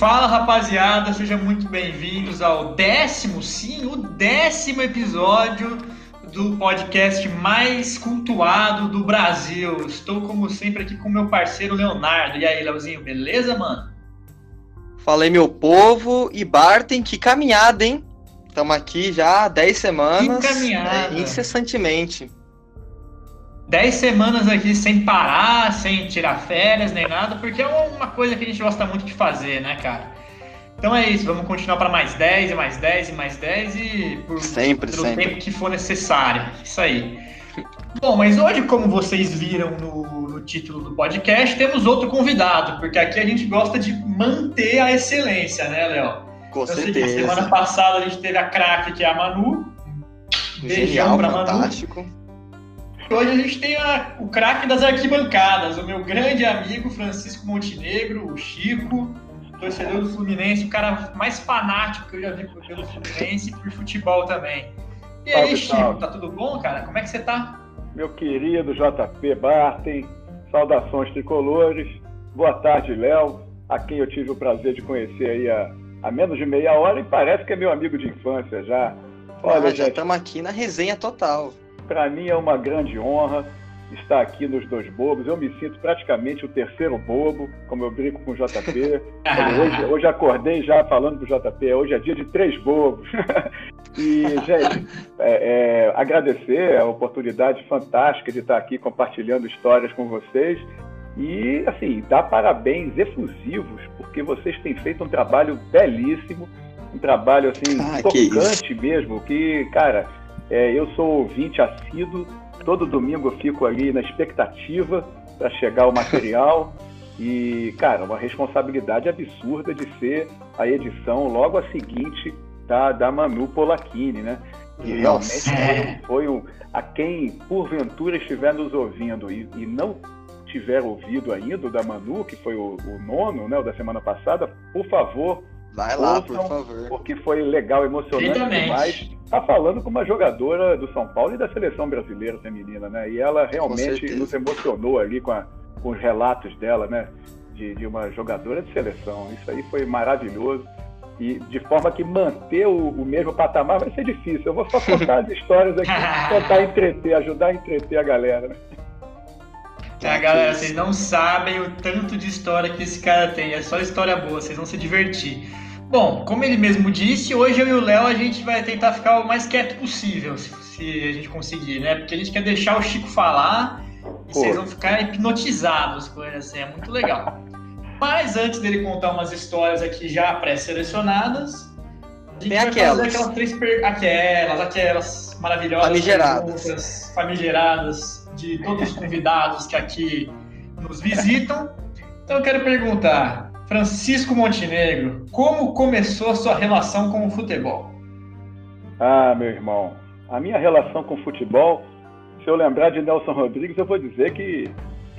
Fala rapaziada, sejam muito bem-vindos ao décimo, sim, o décimo episódio do podcast mais cultuado do Brasil. Estou, como sempre, aqui com meu parceiro Leonardo. E aí, Leozinho, beleza, mano? Falei, meu povo, e Bartem, que caminhada, hein? Estamos aqui já há 10 semanas. Que caminhada. É, incessantemente. 10 semanas aqui sem parar, sem tirar férias nem nada, porque é uma coisa que a gente gosta muito de fazer, né, cara? Então é isso, vamos continuar para mais 10 e mais 10 e mais 10 e por sempre, pelo sempre. tempo que for necessário. Isso aí. Bom, mas hoje, como vocês viram no, no, título do podcast, temos outro convidado, porque aqui a gente gosta de manter a excelência, né, Léo? Com então, certeza. Seguinte, semana passada a gente teve a craque, que é a Manu. Genial, pra fantástico. Manu. Hoje a gente tem a, o craque das arquibancadas, o meu grande amigo Francisco Montenegro, o Chico, torcedor do Fluminense, o cara mais fanático que eu já vi pelo Fluminense e por futebol também. E aí, salve, Chico, salve. tá tudo bom, cara? Como é que você tá? Meu querido JP Bartem, saudações tricolores. Boa tarde, Léo, a quem eu tive o prazer de conhecer aí há, há menos de meia hora e parece que é meu amigo de infância já. Olha, ah, já estamos aqui na resenha total. Para mim é uma grande honra estar aqui nos dois bobos. Eu me sinto praticamente o terceiro bobo, como eu brinco com o JP. hoje, hoje acordei já falando pro JP, hoje é dia de três bobos. e, gente, é, é, agradecer a oportunidade fantástica de estar aqui compartilhando histórias com vocês. E, assim, dar parabéns efusivos, porque vocês têm feito um trabalho belíssimo, um trabalho, assim, ah, tocante que mesmo, que, cara, é, eu sou ouvinte assíduo, todo domingo eu fico ali na expectativa para chegar o material. e, cara, uma responsabilidade absurda de ser a edição logo a seguinte da, da Manu Polacchini, né? Que Nossa. realmente foi, foi um, a quem porventura estiver nos ouvindo e, e não tiver ouvido ainda o da Manu, que foi o, o nono, né, o da semana passada, por favor, Vai lá, ouçam, por favor. porque foi legal, emocionante Exatamente. demais. Tá falando com uma jogadora do São Paulo e da seleção brasileira feminina, né? E ela realmente nos emocionou ali com, a- com os relatos dela, né? De, de uma jogadora de seleção. Isso aí foi maravilhoso. E de forma que manter o, o mesmo patamar vai ser difícil. Eu vou só contar as histórias aqui, tentar entreter, ajudar a entreter a galera. né? Tá, galera, vocês não sabem o tanto de história que esse cara tem. É só história boa, vocês vão se divertir. Bom, como ele mesmo disse, hoje eu e o Léo a gente vai tentar ficar o mais quieto possível, se, se a gente conseguir, né? Porque a gente quer deixar o Chico falar e vocês vão ficar hipnotizados com ele, assim, é muito legal. Mas antes dele contar umas histórias aqui já pré-selecionadas, a gente Tem vai aquelas. fazer aquelas três per... aquelas, aquelas maravilhosas Famigeradas. famigeradas de todos os convidados que aqui nos visitam. Então eu quero perguntar, Francisco Montenegro, como começou a sua relação com o futebol? Ah, meu irmão, a minha relação com futebol, se eu lembrar de Nelson Rodrigues, eu vou dizer que,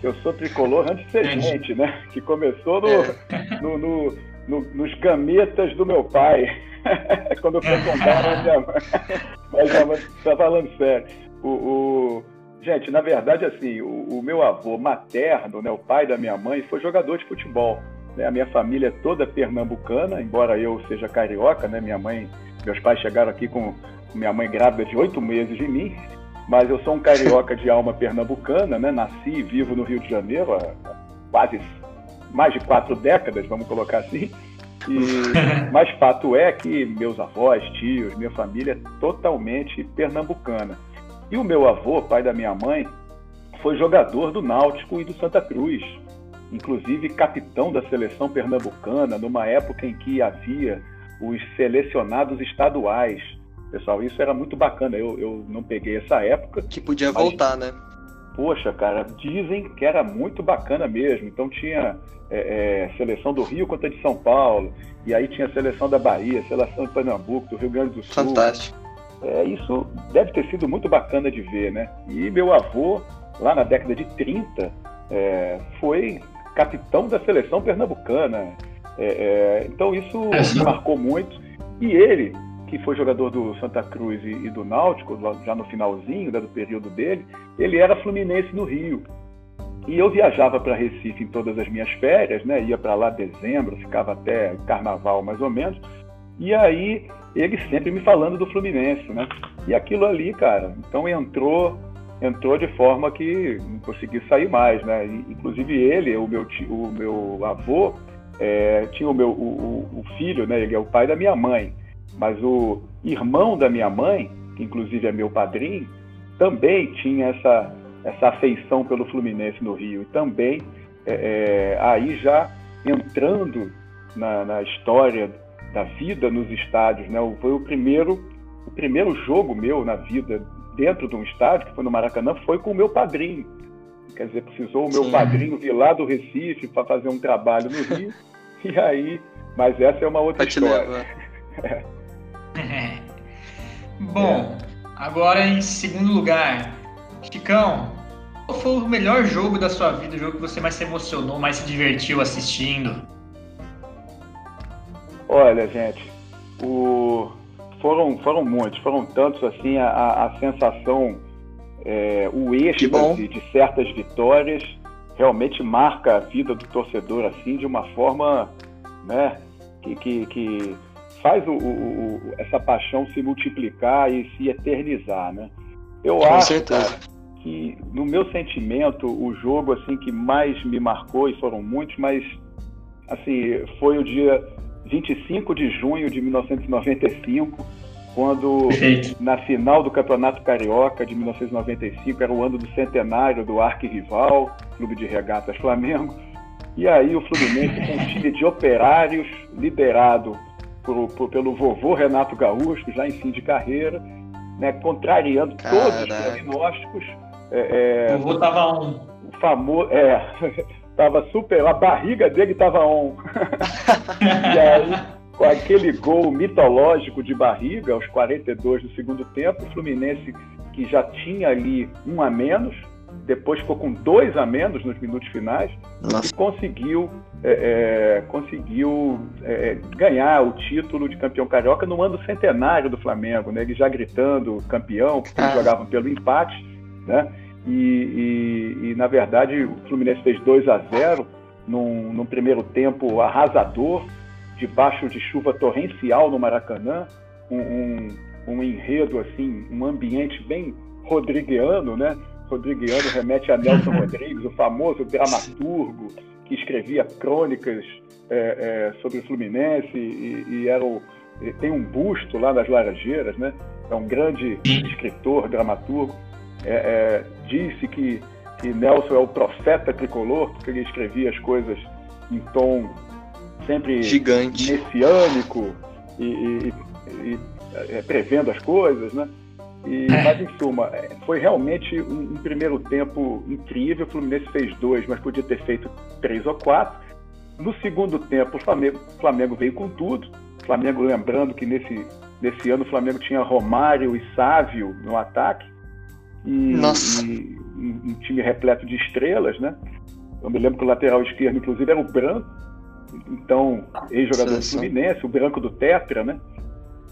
que eu sou tricolor antes de ser gente, né? Que começou no, É. no- no- no- nos gametas do meu pai, quando eu frequentava a minha mãe. Mas, mas tá falando sério. O, o- Gente, na verdade, assim, o, o meu avô materno, né, o pai da minha mãe, foi jogador de futebol. Né? A minha família é toda pernambucana, embora eu seja carioca, né? Minha mãe, meus pais chegaram aqui com minha mãe grávida de oito meses de mim, mas eu sou um carioca de alma pernambucana, né? Nasci e vivo no Rio de Janeiro há quase mais de quatro décadas, vamos colocar assim. E, mas fato é que meus avós, tios, minha família é totalmente pernambucana. E o meu avô, pai da minha mãe, foi jogador do Náutico e do Santa Cruz, inclusive capitão da seleção pernambucana, numa época em que havia os selecionados estaduais. Pessoal, isso era muito bacana. Eu, eu não peguei essa época, Que podia Mas- voltar, né? Poxa, cara, dizem que era muito bacana mesmo. Então tinha é, é, seleção do Rio contra de São Paulo, e aí tinha seleção da Bahia, seleção de Pernambuco, do Rio Grande do Sul. Fantástico. É, isso deve ter sido muito bacana de ver, né? E meu avô, lá na década de 30, é, foi capitão da seleção pernambucana. É, é, então isso É, me marcou muito. E ele, que foi jogador do Santa Cruz e, e do Náutico, já no finalzinho né, do período dele, ele era fluminense no Rio. E eu viajava para Recife em todas as minhas férias, né? Ia para lá dezembro, ficava até carnaval mais ou menos. E aí ele sempre me falando do Fluminense, né? E aquilo ali, cara, então entrou entrou de forma que não consegui sair mais, né? Inclusive ele, o meu tio, o meu avô, é, tinha o meu o, o, filho, né? Ele é o pai da minha mãe, mas o irmão da minha mãe, que inclusive é meu padrinho, também tinha essa essa afeição pelo Fluminense no Rio e também é, é, aí já entrando na, na, história da vida nos estádios, né? Foi o primeiro o primeiro jogo meu na vida dentro de um estádio, que foi no Maracanã, foi com o meu padrinho. Quer dizer, precisou o meu Sim. padrinho vir lá do Recife para fazer um trabalho no Rio. e aí, mas essa é uma outra história. É. Bom, é. agora em segundo lugar, Chicão, qual foi o melhor jogo da sua vida, o jogo que você mais se emocionou, mais se divertiu assistindo? Olha, gente, o... foram, foram muitos, foram tantos assim, a, a sensação, é, o êxtase de certas vitórias realmente marca a vida do torcedor assim de uma forma né, que, que, que faz o, o, essa paixão se multiplicar e se eternizar. Né? Eu Com acho certeza. Que no meu sentimento o jogo assim que mais me marcou e foram muitos, mas assim foi o dia 25 de junho de 1995, quando Perfeito. na final do Campeonato Carioca de 1995 era o ano do centenário do arquirrival, Clube de Regatas Flamengo, e aí o Fluminense com um time de operários liderado por, por, pelo vovô Renato Gaúcho, já em fim de carreira, né, contrariando Caraca. todos os prognósticos, é, é, o vovô tava on. O famoso. É, tava super. A barriga dele tava on. e aí, com aquele gol mitológico de barriga, aos 42 do segundo tempo, o Fluminense, que já tinha ali um a menos, depois ficou com dois a menos nos minutos finais Nossa. e conseguiu, é, é, conseguiu é, ganhar o título de campeão carioca no ano centenário do Flamengo, né? Ele já gritando campeão, porque ah. eles jogavam pelo empate, né? E, e, e, na verdade o Fluminense fez 2 a 0 num, num primeiro tempo arrasador, debaixo de chuva torrencial no Maracanã, um, um, um enredo assim, um ambiente bem rodriguiano, né? Rodriguiano remete a Nelson Rodrigues, o famoso dramaturgo que escrevia crônicas é, é, sobre o Fluminense e, e era o, tem um busto lá nas Laranjeiras, né? É um grande escritor, dramaturgo é, é, disse que, que Nelson é o profeta tricolor, porque ele escrevia as coisas em tom sempre gigante, messiânico e, e, e é, prevendo as coisas, né? E, é. mas, em suma, é, foi realmente um, um, primeiro tempo incrível. O Fluminense fez dois, mas podia ter feito três ou quatro. No segundo tempo, o Flamengo, Flamengo veio com tudo. O Flamengo, lembrando que nesse, nesse ano o Flamengo tinha Romário e Sávio no ataque e, Nossa. e um, time repleto de estrelas, né? Eu me lembro que o lateral esquerdo, inclusive, era o Branco, então, ex-jogador do Fluminense, o Branco do Tetra, né?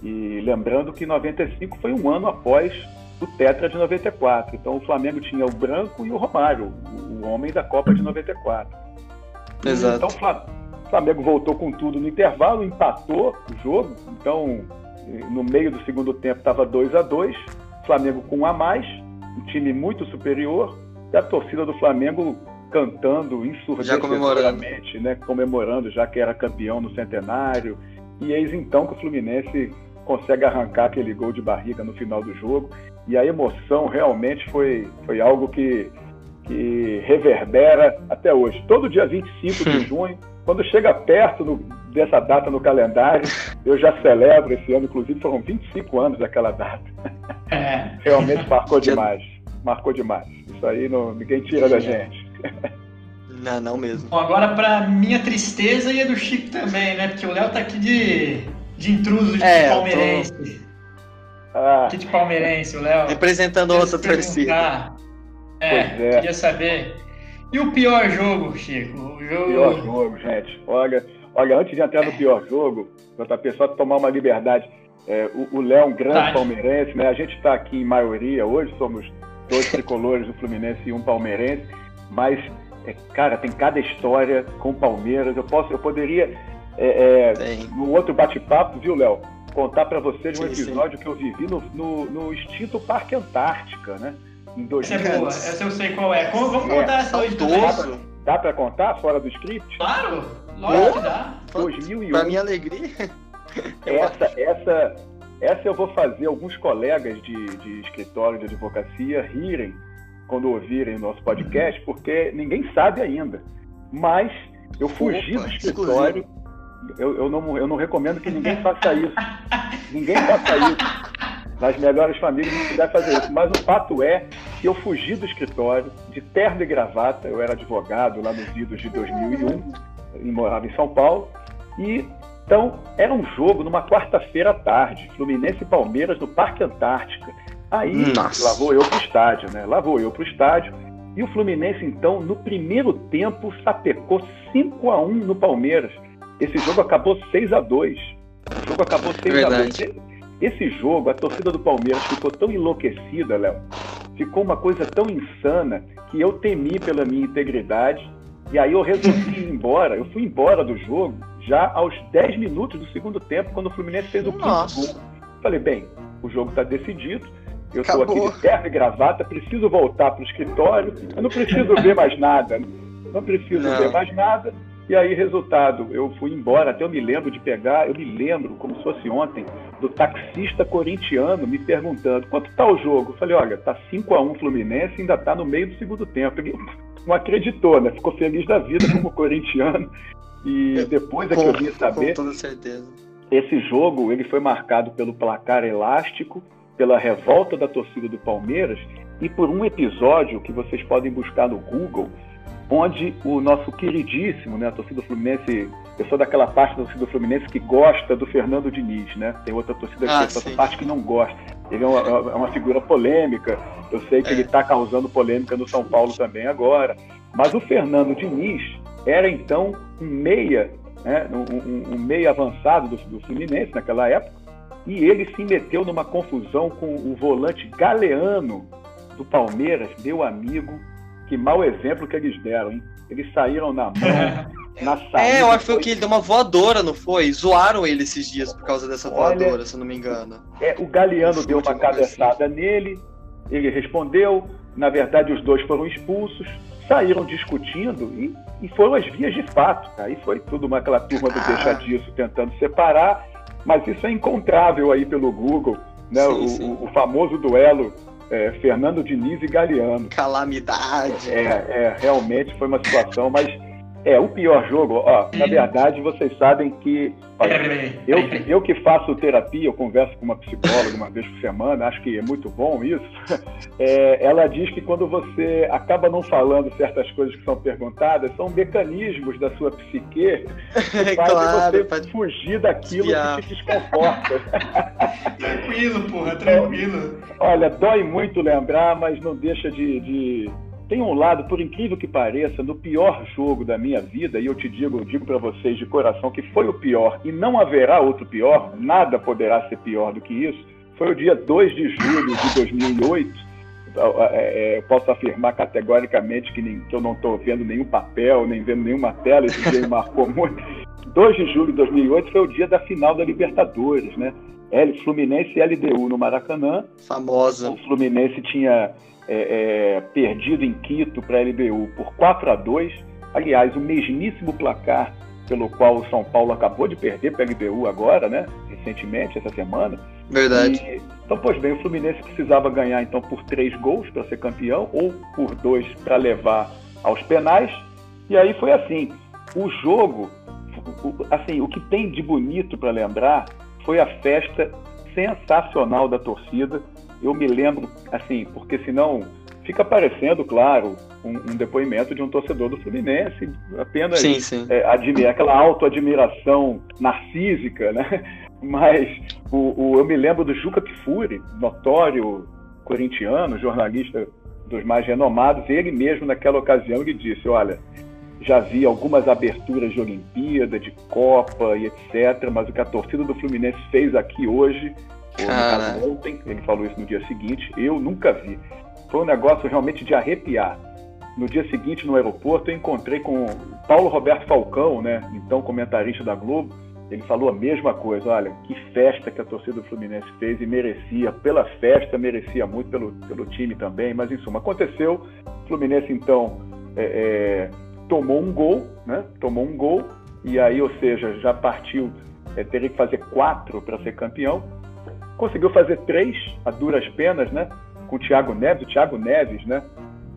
E lembrando que 95 foi um ano após o Tetra de 94. Então o Flamengo tinha o Branco e o Romário, o homem da Copa de 94. Exato. Então o Flamengo voltou com tudo no intervalo, empatou o jogo. Então, no meio do segundo tempo estava 2 a 2 Flamengo com um a mais um time muito superior, e a torcida do Flamengo cantando ensurdecedoramente, né, comemorando já que era campeão no centenário. E eis então que o Fluminense consegue arrancar aquele gol de barriga no final do jogo. E a emoção realmente foi, foi algo que, que reverbera até hoje. Todo dia 25 de junho, quando chega perto no, dessa data no calendário, eu já celebro esse ano, inclusive foram 25 anos daquela data. É. Realmente marcou demais. Marcou demais. Isso aí não, ninguém tira da gente. Não, não mesmo. Bom, agora para minha tristeza e a do Chico também, né? Porque o Léo tá aqui de, de intruso de é, palmeirense. Tô... Ah. Aqui de palmeirense, o Léo. Representando outra torcida. É, é, queria saber. E o pior jogo, Chico? O jogo... Pior jogo, gente. Olha, olha antes de entrar no pior jogo, JP, só tomar uma liberdade. É, o Léo é um grande tá. palmeirense, né? A gente está aqui em maioria hoje, somos dois tricolores do Fluminense e um palmeirense, mas é, cara, tem cada história com o Palmeiras. Eu posso, eu poderia, é, é, no outro bate-papo, viu, Léo, contar para vocês um episódio sim. que eu vivi no, no, no extinto Parque Antártica, né? Em 2000. Essa é boa, essa eu sei qual é. Vamos contar é, essa hoje Dá para contar fora do script? Claro, lógico que dá. 2001. Para minha alegria. Essa, essa, essa eu vou fazer alguns colegas de, de escritório de advocacia rirem quando ouvirem o nosso podcast, porque ninguém sabe ainda. Mas eu fugi Opa, do escritório. Eu, eu, não, eu não recomendo que ninguém faça isso. ninguém faça isso. Nas melhores famílias não puder fazer isso. Mas o fato é que eu fugi do escritório, de terno e gravata. Eu era advogado lá nos idos de 2001, e morava em São Paulo. E então, era um jogo numa quarta-feira à tarde, Fluminense e Palmeiras no Parque Antártica. Aí, Nossa. lá vou eu pro estádio, né? Lá vou eu pro estádio. E o Fluminense, então, no primeiro tempo, sapecou 5 a 1 no Palmeiras. Esse jogo acabou 6 a 2 O jogo acabou 6 a 2 Esse jogo, a torcida do Palmeiras ficou tão enlouquecida, Léo. Ficou uma coisa tão insana que eu temi pela minha integridade. E aí eu resolvi ir embora. Eu fui embora do jogo já aos 10 minutos do segundo tempo, quando o Fluminense fez o quinto gol. Falei, bem, o jogo está decidido, eu estou aqui de terno e gravata, preciso voltar para o escritório, eu não preciso ver mais nada, não preciso não. ver mais nada. E aí, resultado, eu fui embora, até eu me lembro de pegar, eu me lembro, como se fosse ontem, do taxista corintiano me perguntando quanto está o jogo. Eu falei, olha, tá 5 a 1 Fluminense ainda está no meio do segundo tempo. Ele não acreditou, né? Ficou feliz da vida como corintiano. E depois é que eu vim saber. Com toda certeza. Esse jogo ele foi marcado pelo placar elástico, pela revolta da torcida do Palmeiras e por um episódio que vocês podem buscar no Google, onde o nosso queridíssimo, né, a torcida Fluminense, eu sou daquela parte da torcida Fluminense que gosta do Fernando Diniz, né? Tem outra torcida ah, que outra parte que não gosta. Ele é uma, é uma figura polêmica. Eu sei que é. ele está causando polêmica no São Paulo também agora. Mas o Fernando Diniz, era então um meia, né, um, um, meia avançado do, do Fluminense naquela época, e ele se meteu numa confusão com o volante Galeano do Palmeiras, meu amigo, que mau exemplo que eles deram, hein? Eles saíram na mão, na saída. É, eu acho que foi que ele deu uma voadora, não foi? Zoaram ele esses dias por causa dessa voadora, Olha, se eu não me engano. É, o Galeano deu uma cabeçada assim. nele, ele respondeu, na verdade os dois foram expulsos, saíram discutindo e, e foram as vias de fato. Aí foi tudo uma, aquela turma do ah. deixa disso tentando separar, mas isso é encontrável aí pelo Google, né? Sim, o, sim. o, famoso duelo é, Fernando Diniz e Galeano. Calamidade. É, é, realmente foi uma situação, mas é, o pior jogo, ó, na verdade, vocês sabem que. Olha, eu, eu que faço terapia, eu converso com uma psicóloga uma vez por semana, acho que é muito bom isso. É, ela diz que quando você acaba não falando certas coisas que são perguntadas, são mecanismos da sua psique que fazem claro, você pode... fugir daquilo Espiar. que te desconforta. tranquilo, porra, tranquilo. Olha, dói muito lembrar, mas não deixa de, de tem um lado, por incrível que pareça, no pior jogo da minha vida, e eu te digo, digo para vocês de coração que foi o pior e não haverá outro pior, nada poderá ser pior do que isso. Foi o dia 2 de julho de 2008. É, é, eu posso afirmar categoricamente que, nem, que eu não estou vendo nenhum papel, nem vendo nenhuma tela, esse dia marcou muito. 2 de julho de 2008 foi o dia da final da Libertadores, né? Fluminense e LDU no Maracanã. Famosa. O Fluminense tinha é, é, perdido em Quito para a LDU por 4 a 2 aliás, o mesmíssimo placar pelo qual o São Paulo acabou de perder para a LDU agora, né? Recentemente, essa semana. Verdade. E, então, pois bem, o Fluminense precisava ganhar então por três gols para ser campeão ou por dois para levar aos penais. E aí foi assim. O jogo, assim, o que tem de bonito para lembrar foi a festa sensacional da torcida eu me lembro, assim, porque senão fica parecendo, claro, um, um depoimento de um torcedor do Fluminense, apenas sim, sim. É, admirar, aquela autoadmiração narcísica, né? Mas o, o, eu me lembro do Juca Kfouri, notório corintiano, jornalista dos mais renomados, ele mesmo naquela ocasião ele disse, olha, já vi algumas aberturas de Olimpíada, de Copa e etc, mas o que a torcida do Fluminense fez aqui hoje ou ontem, ele falou isso no dia seguinte, eu nunca vi. Foi um negócio realmente de arrepiar. no dia seguinte no aeroporto eu encontrei com Paulo Roberto Falcão, né, então comentarista da Globo, ele falou a mesma coisa, olha, que festa que a torcida do Fluminense fez e merecia, pela festa, merecia muito pelo, pelo time também, mas em suma, aconteceu, o Fluminense então é, é, tomou um gol, né, tomou um gol, e aí, ou seja, já partiu, é, teria que fazer quatro para ser campeão, conseguiu fazer três, a duras penas, né, com o Thiago Neves, o Thiago Neves, né,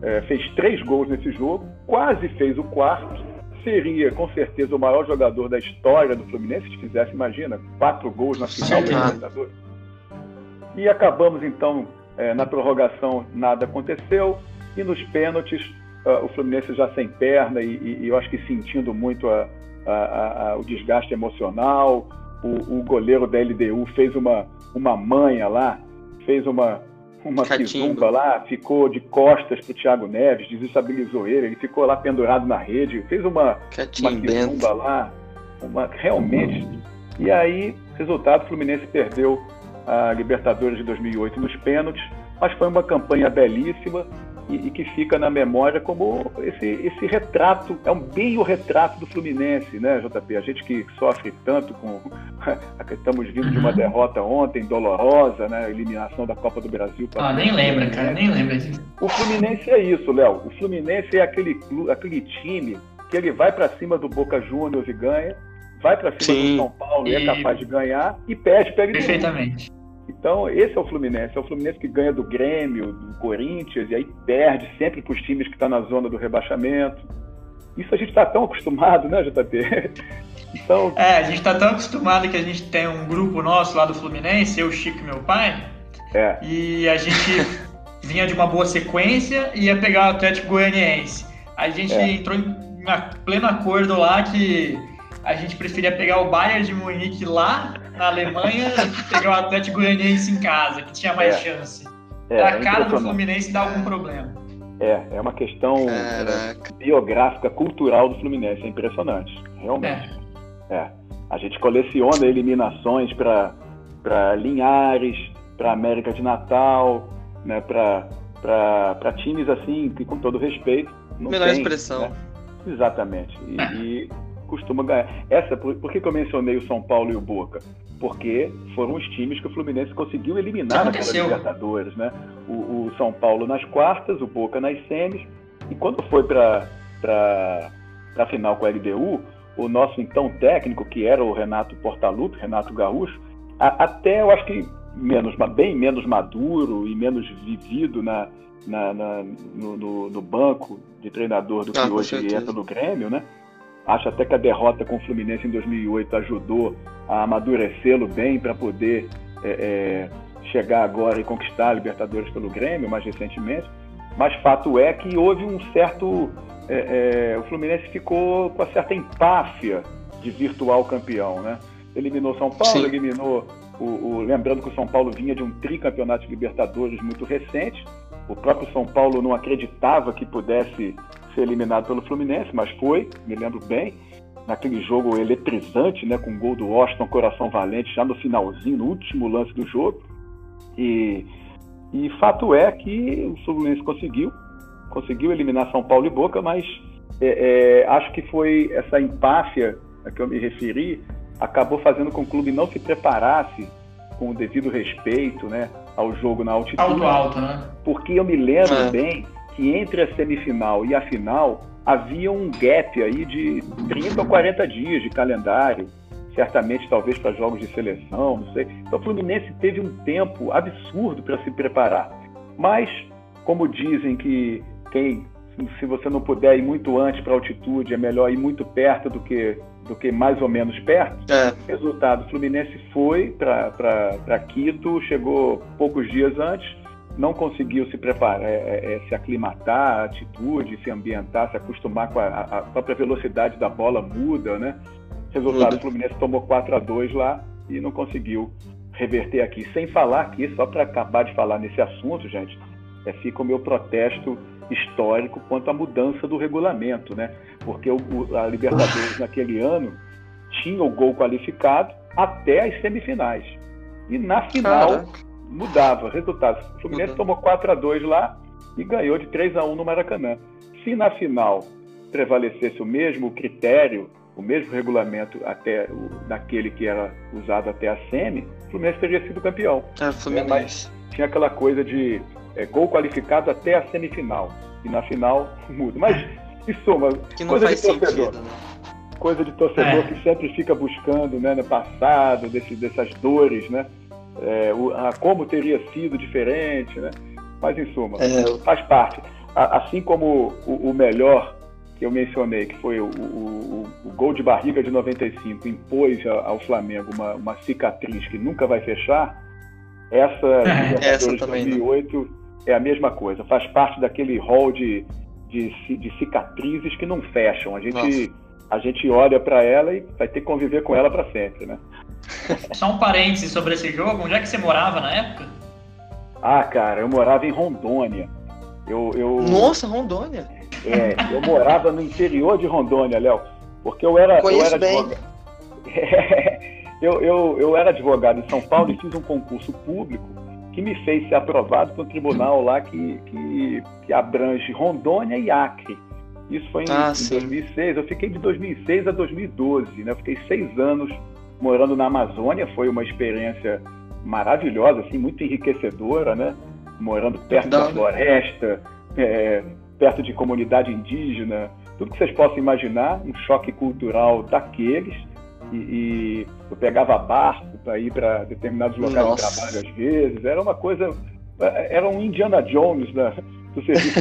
é, fez três gols nesse jogo, quase fez o quarto, seria com certeza o maior jogador da história do Fluminense, se fizesse, imagina, quatro gols na final da Libertadores. E acabamos então é, na prorrogação, nada aconteceu, e nos pênaltis, uh, o Fluminense já sem perna e, e, e eu acho que sentindo muito a, a, a, o desgaste emocional. O, o, goleiro da LDU fez uma, uma manha lá, fez uma, uma quizumba lá, ficou de costas pro Thiago Neves, desestabilizou ele, ele ficou lá pendurado na rede, fez uma, uma quizumba lá, uma, realmente. E aí, resultado, o Fluminense perdeu a Libertadores de 2008 nos pênaltis, mas foi uma campanha belíssima e, e, que fica na memória como esse, esse retrato, é um bem o retrato do Fluminense, né, JP? A gente que sofre tanto com. Estamos vindo de uma uhum. derrota ontem, dolorosa, né? Eliminação da Copa do Brasil. Ah, nem lembra, cara, nem lembra disso. O Fluminense é isso, Léo. O Fluminense é aquele, aquele time que ele vai para cima do Boca Juniors e ganha, vai para cima Sim. do São Paulo e... e é capaz de ganhar e perde ele. Perfeitamente. Então, esse é o Fluminense. É o Fluminense que ganha do Grêmio, do Corinthians, e aí perde sempre para os times que estão tá na zona do rebaixamento. Isso a gente está tão acostumado, né, JP? Então... É, a gente está tão acostumado que a gente tem um grupo nosso lá do Fluminense, eu, Chico e meu pai, é. e a gente vinha de uma boa sequência e ia pegar o Atlético Goianiense. A gente é. entrou em pleno acordo lá que a gente preferia pegar o Bayern de Munique lá na Alemanha pegar o Atlético Goianiense em casa, que tinha mais é. chance. É, a é cara do Fluminense dar algum problema. É, é uma questão Caraca. biográfica, cultural do Fluminense. É impressionante, realmente. É. é. A gente coleciona eliminações para Linhares, para América de Natal, né, para times assim, que com todo respeito. Não Menor tem, expressão. Né? Exatamente. E, e, costuma ganhar. Essa, por, por, que, que eu mencionei o São Paulo e o Boca? Porque foram os times que o Fluminense conseguiu eliminar naquela Libertadores, né? O, o, São Paulo nas quartas, o Boca nas semis, e quando foi para a final com a LDU, o nosso então técnico, que era o Renato Portaluppi, Renato Gaúcho, a, até eu acho que menos, bem menos maduro e menos vivido na, na, na no, no, banco de treinador do que ah, hoje entra no Grêmio, né? Acho até que a derrota com o Fluminense em 2008 ajudou a amadurecê-lo bem para poder é, é, chegar agora e conquistar a Libertadores pelo Grêmio, mais recentemente. Mas fato é que houve um certo. É, é o Fluminense ficou com uma certa empáfia de virtual campeão, né? Eliminou São Paulo, Sim. eliminou o, o, lembrando que o São Paulo vinha de um tricampeonato de Libertadores muito recente. O próprio São Paulo não acreditava que pudesse ser eliminado pelo Fluminense, mas foi, me lembro bem, naquele jogo eletrizante, né, com o gol do Washington Coração Valente já no finalzinho, no último lance do jogo. E, e fato é que o Fluminense conseguiu, conseguiu eliminar São Paulo e Boca, mas é, é, acho que foi essa empáfia a que eu me referi, acabou fazendo com que o clube não se preparasse com o devido respeito né, ao jogo na altitude. Alto, alto, né? Porque eu me lembro é. bem que entre a semifinal e a final havia um gap aí de 30 ou 40 dias de calendário, certamente talvez para jogos de seleção, não sei. Então o Fluminense teve um tempo absurdo para se preparar. Mas, como dizem que quem se você não puder ir muito antes para a altitude, é melhor ir muito perto do que, do que mais ou menos perto. É. Resultado, o Fluminense foi para Quito, chegou poucos dias antes, não conseguiu se preparar, é, é, é, se aclimatar à atitude, se ambientar, se acostumar com a, a própria velocidade da bola muda, né? Resultado, o Fluminense tomou 4 a 2 lá e não conseguiu reverter aqui. Sem falar que, só para acabar de falar nesse assunto, gente, é, fica o meu protesto histórico quanto à mudança do regulamento, né? Porque o, a Libertadores naquele ano tinha o gol qualificado até as semifinais. E na final Caraca mudava resultados. O Fluminense uhum. tomou 4 a 2 lá e ganhou de 3 a 1 no Maracanã. se na final prevalecesse o mesmo critério, o mesmo regulamento até o, daquele que era usado até a semi, o Fluminense teria sido campeão. É, Fluminense. É, tinha aquela coisa de é, gol qualificado até a semifinal. E na final muda. Mas, em suma, que não faz sentido, né? Coisa de torcedor é. que sempre fica buscando né, no passado, desse, dessas dores, né? É, o, a, como teria sido diferente, né? Mas, em suma, é. faz parte. A, assim como o, o melhor que eu mencionei, que foi o, o, o, gol de barriga de 95, impôs ao Flamengo uma, uma cicatriz que nunca vai fechar, essa, essa de 2008 não. é a mesma coisa, faz parte daquele rol de, de, de cicatrizes que não fecham. A gente, a gente olha para ela e vai ter que conviver com ela para sempre, né? Só um parêntese sobre esse jogo, onde é que você morava na época? Ah, cara, eu morava em Rondônia. Eu, eu... Nossa, Rondônia! É, eu morava no interior de Rondônia, Léo, porque eu era, Conheço eu era bem. advogado. eu, eu, eu era advogado em São Paulo e fiz um concurso público que me fez ser aprovado para um tribunal lá que, que, que, abrange Rondônia e Acre. Isso foi em, ah, em 2006. Eu fiquei de 2006 a 2012, né? Eu fiquei seis anos morando na Amazônia. Foi uma experiência maravilhosa, assim, muito enriquecedora, né? Morando perto da floresta, é, perto de comunidade indígena, tudo que vocês possam imaginar, um choque cultural daqueles. E, e eu pegava barco para ir para determinados locais Nossa. de trabalho às vezes. Era uma coisa. Era um Indiana Jones né, do serviço.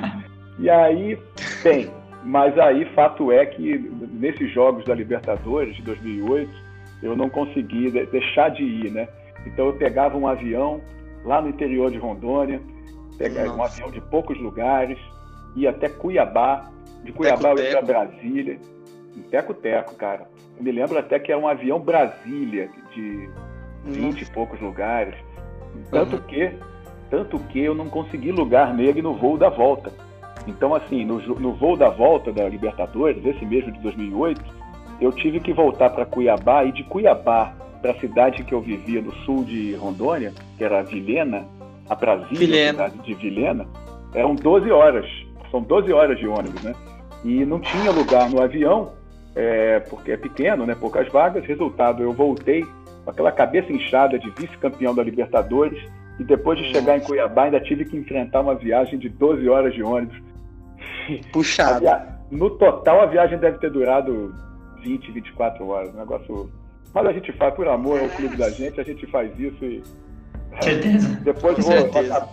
e aí, bem, mas aí fato é que nesses jogos da Libertadores de 2008 eu não consegui deixar de ir, né? Então eu pegava um avião lá no interior de Rondônia, pegava um avião de poucos lugares, ia até Cuiabá, de Cuiabá eu ia para Brasília, em teco-teco, cara. Eu me lembro até que era um avião Brasília, de 20 e poucos lugares. Tanto uhum. que, tanto que eu não consegui lugar nele no voo da volta. Então, assim, no, no voo da volta da Libertadores, esse mesmo de 2008, eu tive que voltar para Cuiabá e de Cuiabá para a cidade que eu vivia no sul de Rondônia, que era Vilhena, a Brasília, Vilhena. cidade de Vilhena, eram 12 horas. São 12 horas de ônibus, né? E não tinha lugar no avião, é, porque é pequeno, né? Poucas vagas. Resultado, eu voltei com aquela cabeça inchada de vice-campeão da Libertadores e depois de chegar em Cuiabá ainda tive que enfrentar uma viagem de 12 horas de ônibus. Puxado. No total, a viagem deve ter durado 20, 24 horas. Um negócio. Mas a gente faz por amor ao clube da gente, a gente faz isso e. Certeza. Depois vou, certeza.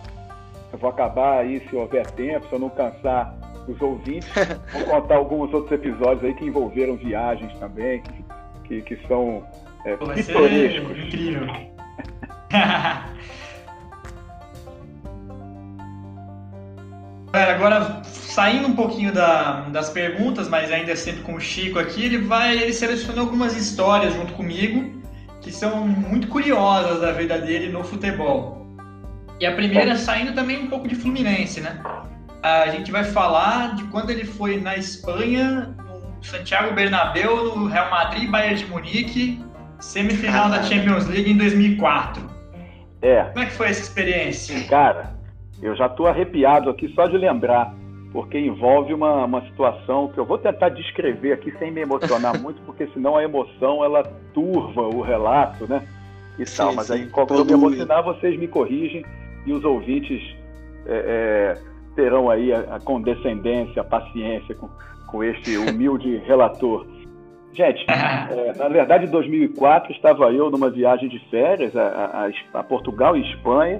eu vou acabar aí, se houver tempo, se eu não cansar os ouvintes, vou contar alguns outros episódios aí que envolveram viagens também, que, que, que são é, pitorescos. Incrível. saindo um pouquinho da, das perguntas, mas ainda sempre com o Chico aqui, ele vai, ele selecionou algumas histórias junto comigo que são muito curiosas da vida dele no futebol. E a primeira saindo também um pouco de Fluminense, né? A gente vai falar de quando ele foi na Espanha, no Santiago Bernabéu, no Real Madrid, Bayern de Munique, semifinal da Champions League em 2004. É. Como é que foi essa experiência? Cara, eu já estou arrepiado aqui só de lembrar porque envolve uma, uma situação que eu vou tentar descrever aqui sem me emocionar muito, porque senão a emoção ela turva o relato, né? E sim, tal. Mas sim, aí, quando eu me emocionar, vocês me corrigem e os ouvintes é, é, terão aí a, a, condescendência, a paciência com, com este humilde relator. Gente, é, na verdade, em 2004 estava eu numa viagem de férias a, a, a Portugal e Espanha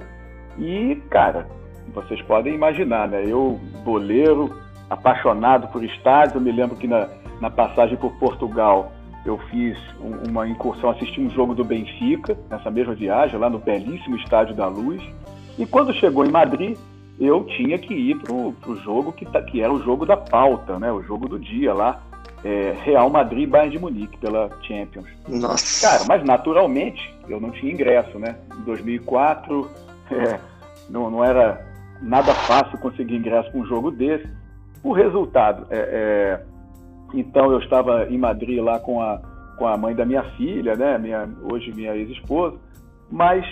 e, cara, vocês podem imaginar, né? Eu, boleiro, apaixonado por estádios, eu me lembro que na, na passagem por Portugal eu fiz um, uma incursão, assisti um jogo do Benfica, nessa mesma viagem, lá no belíssimo Estádio da Luz. E quando chegou em Madrid, eu tinha que ir para o jogo que, tá, que era o jogo da pauta, né? O jogo do dia lá, é, Real Madrid Bayern de Munique pela Champions. Nossa. Cara, mas naturalmente eu não tinha ingresso, né? Em 2004 é, não, não era nada fácil conseguir ingresso para um jogo desse. O resultado, é, é, então eu estava em Madrid lá com a, com a mãe da minha filha, né, minha, hoje minha ex-esposa, mas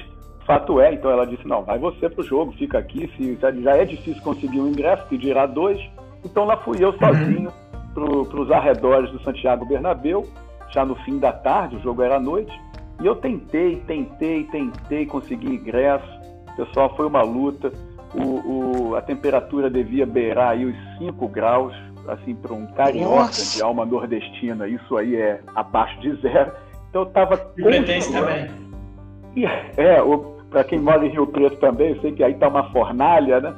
fato é, então ela disse, não, vai você para o jogo, fica aqui, se já é difícil conseguir um ingresso, que dirá dois, Então lá fui eu sozinho uhum. para os arredores do Santiago Bernabéu, já no fim da tarde, o jogo era à noite, e eu tentei, tentei, tentei conseguir ingresso. Pessoal, foi uma luta. O, o, a temperatura devia beirar aí os 5 graus, assim, para um carioca Nossa. de alma nordestina, isso aí é abaixo de zero. Então eu estava. também. E, é, para quem mora em Rio Preto também, eu sei que aí tá uma fornalha, né?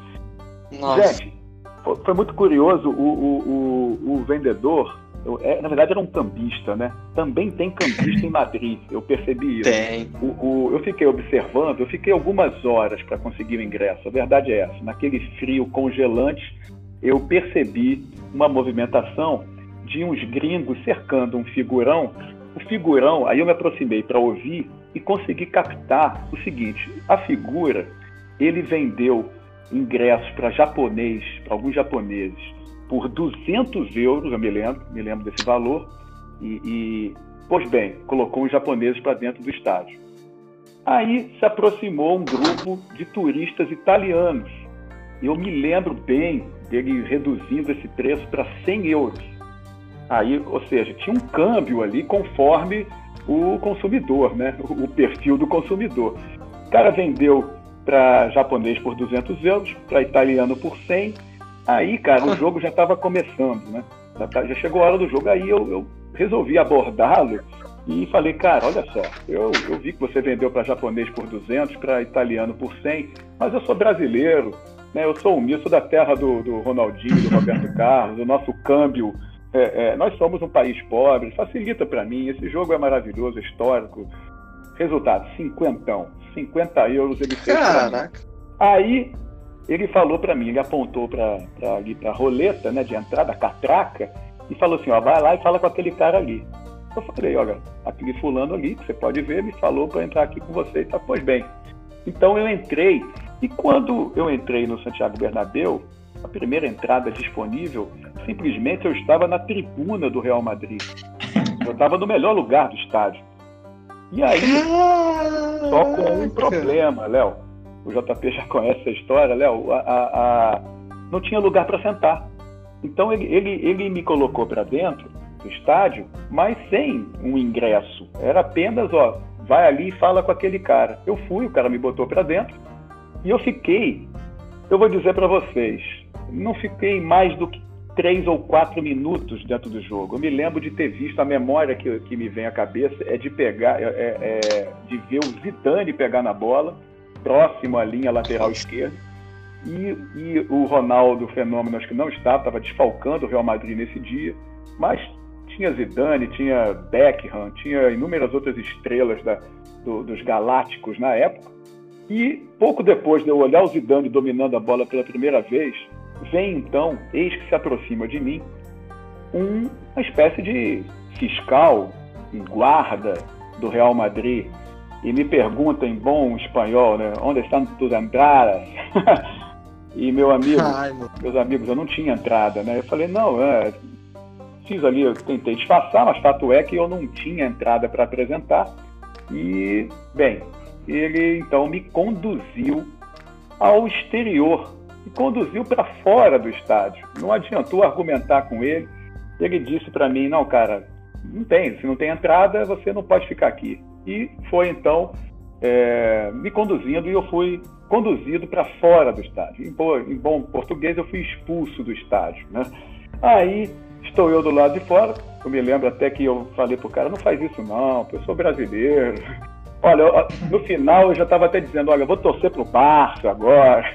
Nossa. Gente, foi, foi muito curioso. O, o, o, o vendedor, eu, é, na verdade era um cambista, né? Também tem cambista em Madrid, eu percebi isso. Tem. O, o, eu fiquei observando, eu fiquei algumas horas para conseguir o ingresso. A verdade é essa, naquele frio congelante, eu percebi uma movimentação de uns gringos cercando um figurão. O figurão, aí eu me aproximei para ouvir e consegui captar o seguinte: a figura, ele vendeu ingressos para japonês, para alguns japoneses, por 200 euros, eu me lembro, me lembro desse valor, e, e pois bem, colocou os japoneses para dentro do estádio. Aí se aproximou um grupo de turistas italianos. Eu me lembro bem dele reduzindo esse preço para 100 euros. Aí, ou seja, tinha um câmbio ali conforme o consumidor, né? o perfil do consumidor. O cara vendeu para japonês por 200 euros, para italiano por 100. Aí, cara, o jogo já estava começando, né? Já, tá, já, chegou a hora do jogo. Aí eu, eu resolvi abordá-lo e falei, cara, olha só, eu, eu vi que você vendeu para japonês por 200, para italiano por 100, mas eu sou brasileiro, né? Eu sou humilde, sou da terra do, do Ronaldinho, do Roberto Carlos, o nosso câmbio é, é, nós somos um país pobre, facilita para mim. Esse jogo é maravilhoso, histórico. Resultado: cinquentão. 50 euros ele fez. Caraca. Aí ele falou para mim, ele apontou para ali para a roleta né, de entrada, a catraca, e falou assim: ó, vai lá e fala com aquele cara ali. Eu falei: olha, aquele fulano ali, que você pode ver, me falou para entrar aqui com você. Tá, pois bem. Então eu entrei, e quando eu entrei no Santiago Bernabéu, a primeira entrada disponível, simplesmente eu estava na tribuna do Real Madrid. Eu estava no melhor lugar do estádio. E aí, só com um problema, Léo. O JP já conhece a história, Léo. A, a, a, não tinha lugar para sentar. Então ele, ele, ele me colocou para dentro do estádio, mas sem um ingresso. Era apenas, ó, vai ali e fala com aquele cara. Eu fui, o cara me botou para dentro e eu fiquei. Eu vou dizer para vocês, não fiquei mais do que três ou quatro minutos dentro do jogo. Eu me lembro de ter visto, a memória que, que me vem à cabeça é de pegar, é, é, é, de ver o Zidane pegar na bola, próximo à linha lateral esquerda, e, e o Ronaldo Fenômeno, acho que não estava, estava desfalcando o Real Madrid nesse dia, mas tinha Zidane, tinha Beckham, tinha inúmeras outras estrelas da, do, dos Galácticos na época, e pouco depois de eu olhar o Zidane dominando a bola pela primeira vez, vem então, eis que se aproxima de mim, um, uma espécie de fiscal, guarda do Real Madrid, e me pergunta em bom espanhol, né, onde estão tus entradas? e meu amigo, Ai, meu... meus amigos, eu não tinha entrada, né? Eu falei, não, é, fiz ali, eu tentei disfarçar, mas fato é que eu não tinha entrada para apresentar. E, bem, ele então me conduziu ao exterior e conduziu para fora do estádio. Não adiantou argumentar com ele. Ele disse para mim: não, cara, não tem, se não tem entrada, você não pode ficar aqui. E foi então é, me conduzindo e eu fui conduzido para fora do estádio. Em, bom, em bom português, eu fui expulso do estádio. Né? Aí estou eu do lado de fora. Eu me lembro até que eu falei pro cara: não faz isso não, eu sou brasileiro. Olha, no final eu já estava até dizendo, olha, eu vou torcer pro Barça agora.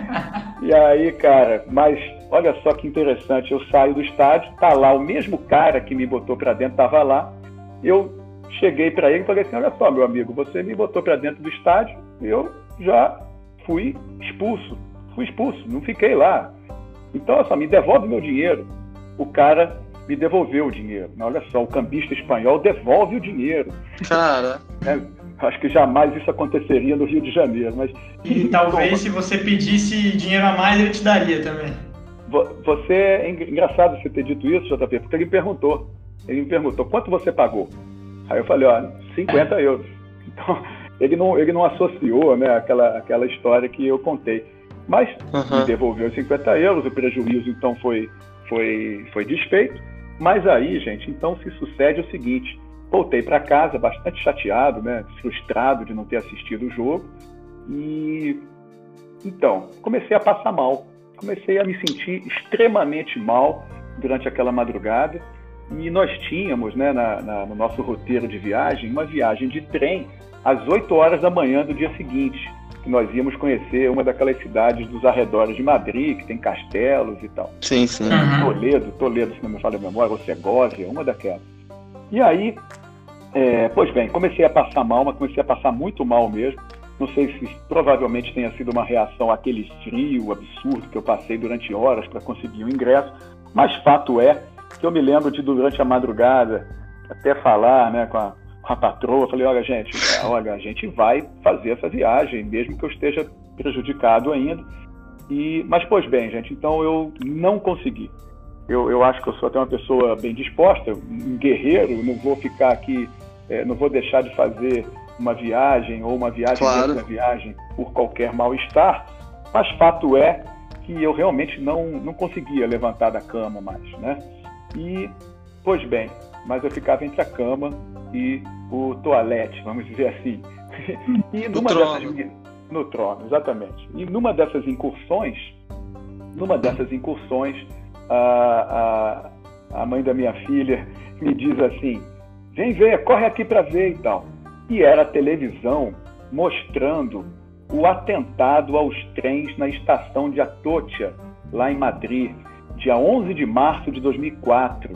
e aí, cara, mas olha só que interessante, eu saio do estádio, tá lá o mesmo cara que me botou para dentro, tava lá. Eu cheguei para ele e falei assim, olha só, meu amigo, você me botou para dentro do estádio, eu já fui expulso, fui expulso, não fiquei lá. Então, olha só, me devolve meu dinheiro. O cara me devolveu o dinheiro. Olha só, o cambista espanhol devolve o dinheiro. Cara. É, Acho que jamais isso aconteceria no Rio de Janeiro. Mas, e talvez se você pedisse dinheiro a mais, ele te daria também. Você é engraçado você ter dito isso, JP, porque ele me perguntou. Ele me perguntou quanto você pagou. Aí eu falei, ó, 50 euros. Então, ele não, ele não associou né, aquela, aquela história que eu contei. Mas uhum. me devolveu os 50 euros, o prejuízo então foi, foi, foi desfeito. Mas aí, gente, então se sucede o seguinte: voltei para casa bastante chateado, né, frustrado de não ter assistido o jogo. E então, comecei a passar mal. Comecei a me sentir extremamente mal durante aquela madrugada. E nós tínhamos, né, na, na, no nosso roteiro de viagem, uma viagem de trem às 8 horas da manhã do dia seguinte, que nós íamos conhecer uma daquelas cidades dos arredores de Madrid, que tem castelos e tal. Sim, sim. Uhum. Toledo, Toledo, se não me falha a memória, ou Segóvia, uma daquelas. E aí, é, pois bem, comecei a passar mal, mas comecei a passar muito mal mesmo. Não sei se provavelmente tenha sido uma reação àquele frio absurdo que eu passei durante horas para conseguir o ingresso, mas fato é que eu me lembro de durante a madrugada até falar né, com, a, com a patroa, falei, olha gente, olha, a gente vai fazer essa viagem, mesmo que eu esteja prejudicado ainda. E, mas pois bem, gente, então eu não consegui. Eu, eu acho que eu sou até uma pessoa bem disposta, um guerreiro, não vou ficar aqui, é, não vou deixar de fazer uma viagem ou uma viagem claro. uma viagem por qualquer mal-estar, mas fato é que eu realmente não, não conseguia levantar da cama mais, né? E, pois bem, mas eu ficava entre a cama e o toalete, vamos dizer assim. e numa no trono. Dessas, no trono, exatamente. E numa dessas incursões, numa dessas incursões, a, a, a mãe da minha filha me diz assim: vem ver, corre aqui para ver e tal. E era a televisão mostrando o atentado aos trens na estação de Atocha, lá em Madrid, dia 11 de março de 2004,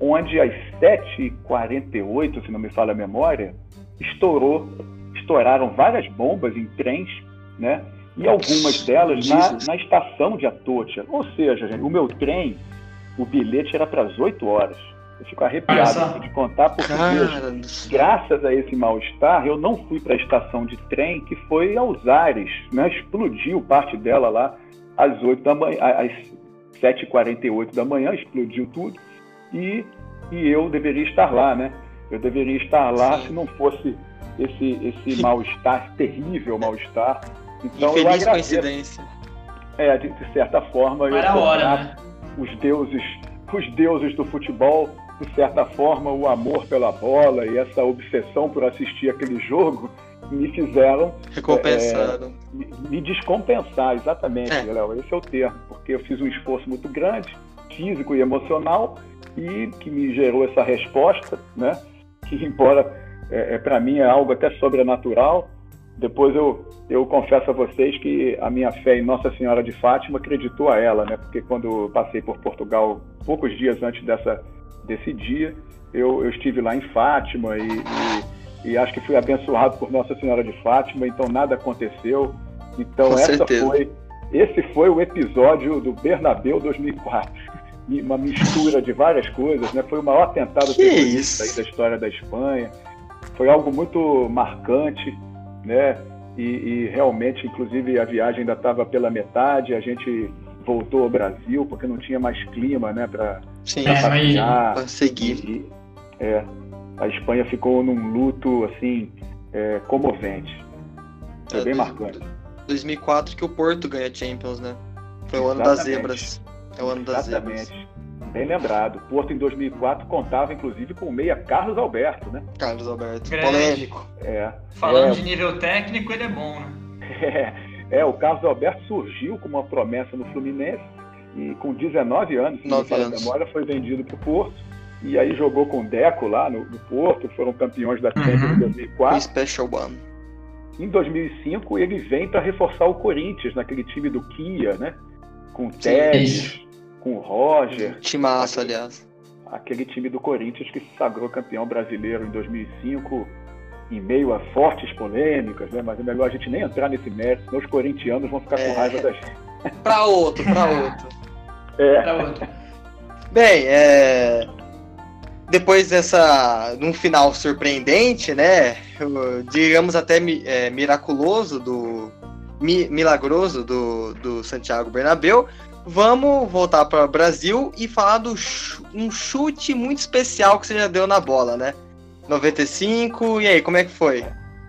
onde às 7h48, se não me falha a memória, estourou, estouraram várias bombas em trens, né? E algumas delas na, na estação de Atocha. Ou seja, gente, o meu trem, o bilhete era para as 8 horas. Eu fico arrepiado de contar, porque veja, graças a esse mal-estar, eu não fui para a estação de trem, que foi aos ares, né? explodiu parte dela lá às 8 da manhã, às 7h48 da manhã, explodiu tudo, e, e eu deveria estar lá, né? Eu deveria estar lá Sim. se não fosse esse, esse mal-estar, terrível mal-estar. Então, Infeliz eu coincidência. É, de, de certa forma, Para eu hora, né? os deuses, os deuses do futebol, de certa forma, o amor pela bola e essa obsessão por assistir aquele jogo me fizeram recompensaram, é, me, me, descompensar, exatamente, é. Léo, esse é o termo, porque eu fiz um esforço muito grande, físico e emocional, e que me gerou essa resposta, né? Que embora é, é para mim é algo até sobrenatural. Depois eu, eu confesso a vocês que a minha fé em Nossa Senhora de Fátima acreditou a ela, né? Porque quando passei por Portugal poucos dias antes dessa desse dia, eu, eu estive lá em Fátima e, e, e, acho que fui abençoado por Nossa Senhora de Fátima, então nada aconteceu. Então Com essa certeza. foi, esse foi o episódio do Bernabéu 2004. Uma mistura de várias coisas, né? Foi o maior atentado terrorista da história da Espanha. Foi algo muito marcante, né? E, e realmente, inclusive, a viagem ainda estava pela metade. A gente voltou ao Brasil porque não tinha mais clima, né? Para Sim, é, para seguir. E, é, a Espanha ficou num luto assim é, comovente. Foi é, bem marcante. 2004 que o Porto ganha Champions, né? Foi o ano das zebras. É o ano das Exatamente. zebras. Bem lembrado. Porto em 2004 contava inclusive com o meia Carlos Alberto, né? Carlos Alberto. Grande. Polêmico. É. Falando é, de nível técnico, ele é bom, né? É, é, o Carlos Alberto surgiu como uma promessa no Fluminense e com 19 anos, se não anos. memória, foi vendido para o Porto. E aí jogou com o Deco lá no, no Porto, foram campeões da Champions uhum. em 2004. Special One. Em 2005 ele vem para reforçar o Corinthians naquele time do Kia, né? Com o Tevez, com o Roger. Timaço, aliás. Aquele time do Corinthians que se sagrou campeão brasileiro em 2005 em meio a fortes polêmicas, né? Mas é melhor a gente nem entrar nesse mérito, senão os corintianos vão ficar é... com raiva da gente. Para outro, para outro. É. Pra outro. Bem, é... depois dessa, num final surpreendente, né? Digamos até é, miraculoso do mi, milagroso do, do Santiago Bernabéu. Vamos voltar para o Brasil e falar do um chute muito especial que você já deu na bola, né? 95, e aí, como é que foi?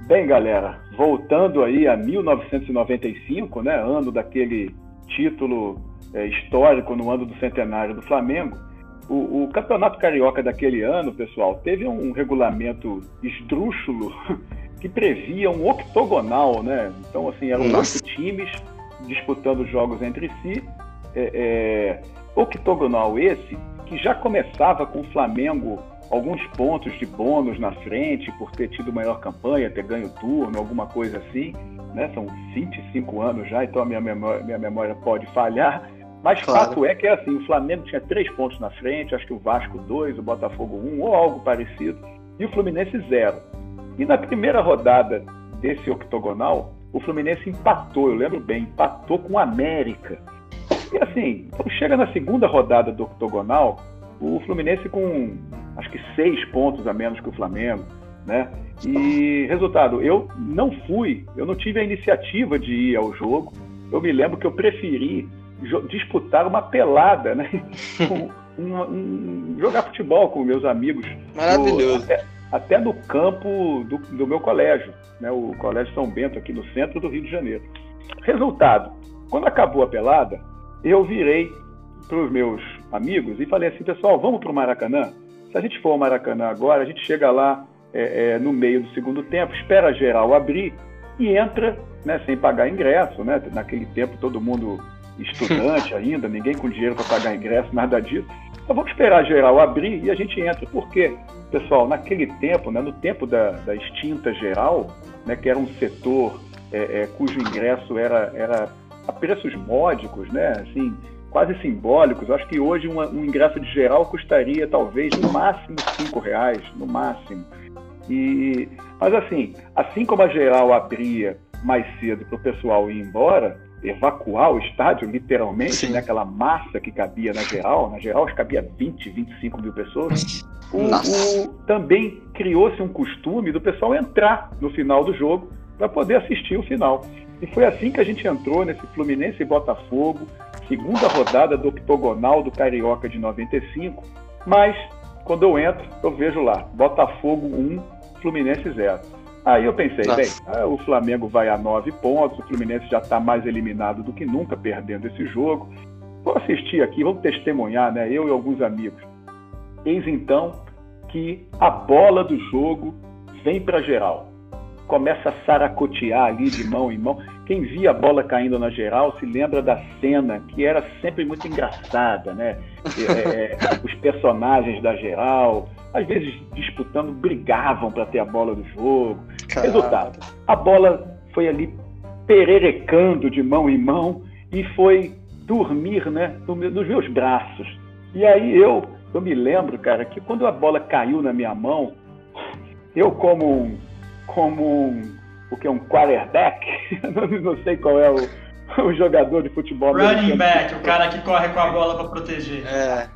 Bem, galera, voltando aí a 1995, né, ano daquele título é, histórico no ano do centenário do Flamengo, o, o, campeonato carioca daquele ano, pessoal, teve um, regulamento esdrúxulo que previa um octogonal, né? Então, assim, eram oito times disputando jogos entre si. É, é, octogonal esse que já começava com o Flamengo alguns pontos de bônus na frente por ter tido maior campanha, ter ganho turno, alguma coisa assim. Né? São 25 anos já, então a minha memória, minha memória pode falhar. Mas claro. fato é que é assim, o Flamengo tinha três pontos na frente, acho que o Vasco dois, o Botafogo um, ou algo parecido, e o Fluminense zero. E na primeira rodada desse octogonal, o Fluminense empatou, eu lembro bem, empatou com o América. E assim, quando chega na segunda rodada do octogonal, o Fluminense com acho que seis pontos a menos que o Flamengo, né? E resultado, eu não fui, eu não tive a iniciativa de ir ao jogo. Eu me lembro que eu preferi disputar uma pelada, né? um, um, jogar futebol com meus amigos. Maravilhoso. até, até, no campo do, do, meu colégio, né? O Colégio São Bento, aqui no centro do Rio de Janeiro. Resultado, quando acabou a pelada, eu virei para os meus amigos e falei assim, pessoal, vamos para o Maracanã? Se a gente for ao Maracanã agora, a gente chega lá é, é, no meio do segundo tempo, espera geral abrir e entra né, sem pagar ingresso. Né? Naquele tempo todo mundo estudante ainda, ninguém com dinheiro para pagar ingresso, nada disso. Então vamos esperar geral abrir e a gente entra. Por quê? Pessoal, naquele tempo, né, no tempo da, da extinta geral, né, que era um setor é, é cujo ingresso era, era a preços módicos, né, assim, quase simbólicos. Acho que hoje uma, um ingresso de geral custaria talvez no máximo cinco reais, no máximo. E, mas assim, assim como a geral abria mais cedo para o pessoal ir embora, evacuar o estádio, literalmente, né, aquela massa que cabia na geral, na geral cabia 20, 25 mil pessoas, o, o, também criou-se um costume do pessoal entrar no final do jogo para poder assistir o final. E foi assim que a gente entrou nesse Fluminense e Botafogo, segunda rodada do octogonal do Carioca de 95, mas quando eu entro, eu vejo lá, Botafogo 1, Fluminense 0. Aí eu pensei, Nossa. bem, ah, o Flamengo vai a nove pontos, o Fluminense já está mais eliminado do que nunca, perdendo esse jogo. Vou assistir aqui, vamos testemunhar, né? Eu e alguns amigos. Eis então que a bola do jogo vem para geral começa a saracotear ali de mão em mão. Quem via a bola caindo na geral se lembra da cena, que era sempre muito engraçada, né? É, é os personagens da geral, às vezes disputando, brigavam para ter a bola do jogo. Caramba. Resultado: a bola foi ali pererecando de mão em mão e foi dormir né, nos meus braços. E aí eu, eu me lembro, cara, que quando a bola caiu na minha mão, eu como um como um, o que um quarterback, não sei qual é o, o jogador de futebol. Running back, o cara que corre com a bola para proteger. É.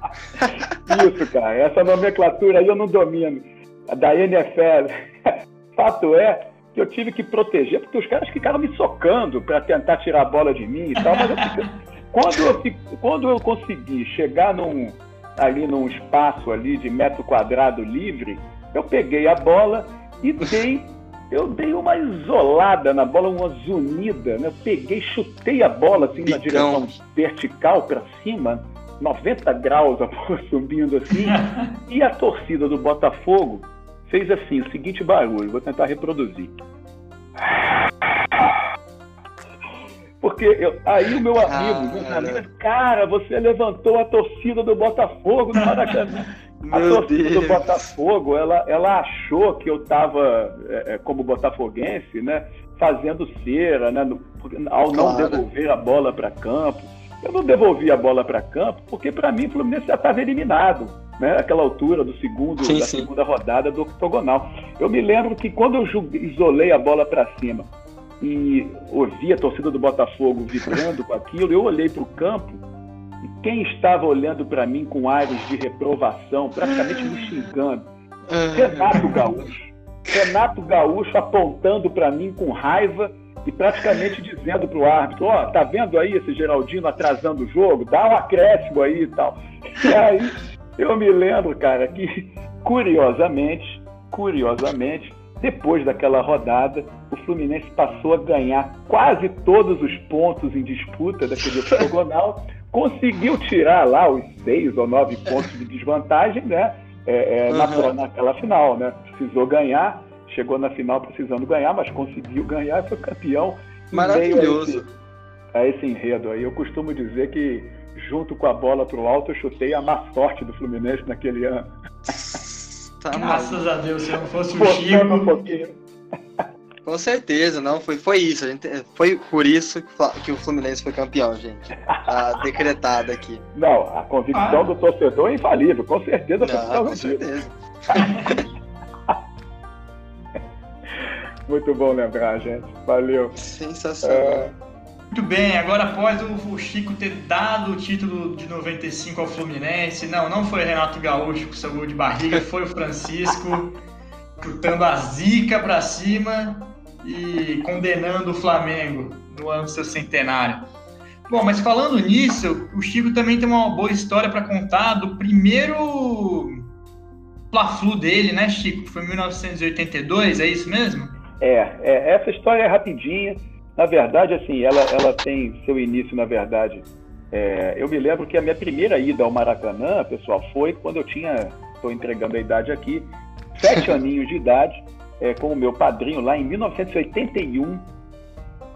Isso, cara, essa nomenclatura aí eu não domino. A da NFL. Fato é que eu tive que proteger, porque os caras ficaram me socando para tentar tirar a bola de mim e tal, mas eu fiquei... quando, eu, quando eu consegui chegar num, ali num espaço ali de metro quadrado livre, eu peguei a bola e dei eu dei uma isolada na bola, uma zunida, né? Eu peguei, chutei a bola assim Picão. na direção vertical para cima, 90 graus a bola subindo assim, e a torcida do Botafogo fez assim, o seguinte barulho, vou tentar reproduzir. Porque eu, aí o meu amigo, meu amigo, cara, você levantou a torcida do Botafogo no Maracanã. A Meu torcida Deus. do Botafogo, ela, ela achou que eu estava, é, é, como botafoguense, né, fazendo cera, né, no, ao não claro. devolver a bola para campo. Eu não devolvi a bola para campo porque, para mim, o Fluminense já estava eliminado, né, naquela altura do segundo, sim, da sim. segunda rodada do octogonal. Eu me lembro que quando eu isolei a bola para cima e ouvi a torcida do Botafogo vibrando com aquilo, eu olhei para o campo e quem estava olhando para mim com ares de reprovação, praticamente me xingando? Renato Gaúcho. Renato Gaúcho apontando para mim com raiva e praticamente dizendo para o árbitro: Ó, oh, tá vendo aí esse Geraldino atrasando o jogo? Dá um acréscimo aí e tal. E aí eu me lembro, cara, que curiosamente, curiosamente, depois daquela rodada, o Fluminense passou a ganhar quase todos os pontos em disputa daquele octogonal, conseguiu tirar lá os seis ou nove pontos de desvantagem, né? É, é, uhum. na, naquela final, né? Precisou ganhar, chegou na final precisando ganhar, mas conseguiu ganhar e foi campeão. Maravilhoso. A esse, a esse enredo aí. Eu costumo dizer que junto com a bola pro alto, eu chutei a má sorte do Fluminense naquele ano. Tá Graças a Deus, se não fosse o Chico. Um pouquinho. Com certeza, não, foi, foi isso. A gente, foi por isso que o Fluminense foi campeão, gente. Tá decretado aqui. Não, a convicção ah. do torcedor é infalível, com certeza não, com certeza. Muito bom lembrar, gente. Valeu. Sensacional. Uh... Muito bem, agora após o Chico ter dado o título de 95 ao Fluminense, não, não foi Renato Gaúcho com seu gol de barriga, foi o Francisco chutando a zica para cima e condenando o Flamengo no ano seu centenário. Bom, mas falando nisso, o Chico também tem uma boa história para contar do primeiro Fla-Flu dele, né, Chico? Foi em 1982, é isso mesmo? É, é, essa história é rapidinha. Na verdade, assim, ela, ela tem seu início, na verdade. É, eu me lembro que a minha primeira ida ao Maracanã, pessoal, foi quando eu tinha, estou entregando a idade aqui, sete aninhos de idade, é, com o meu padrinho lá em 1981.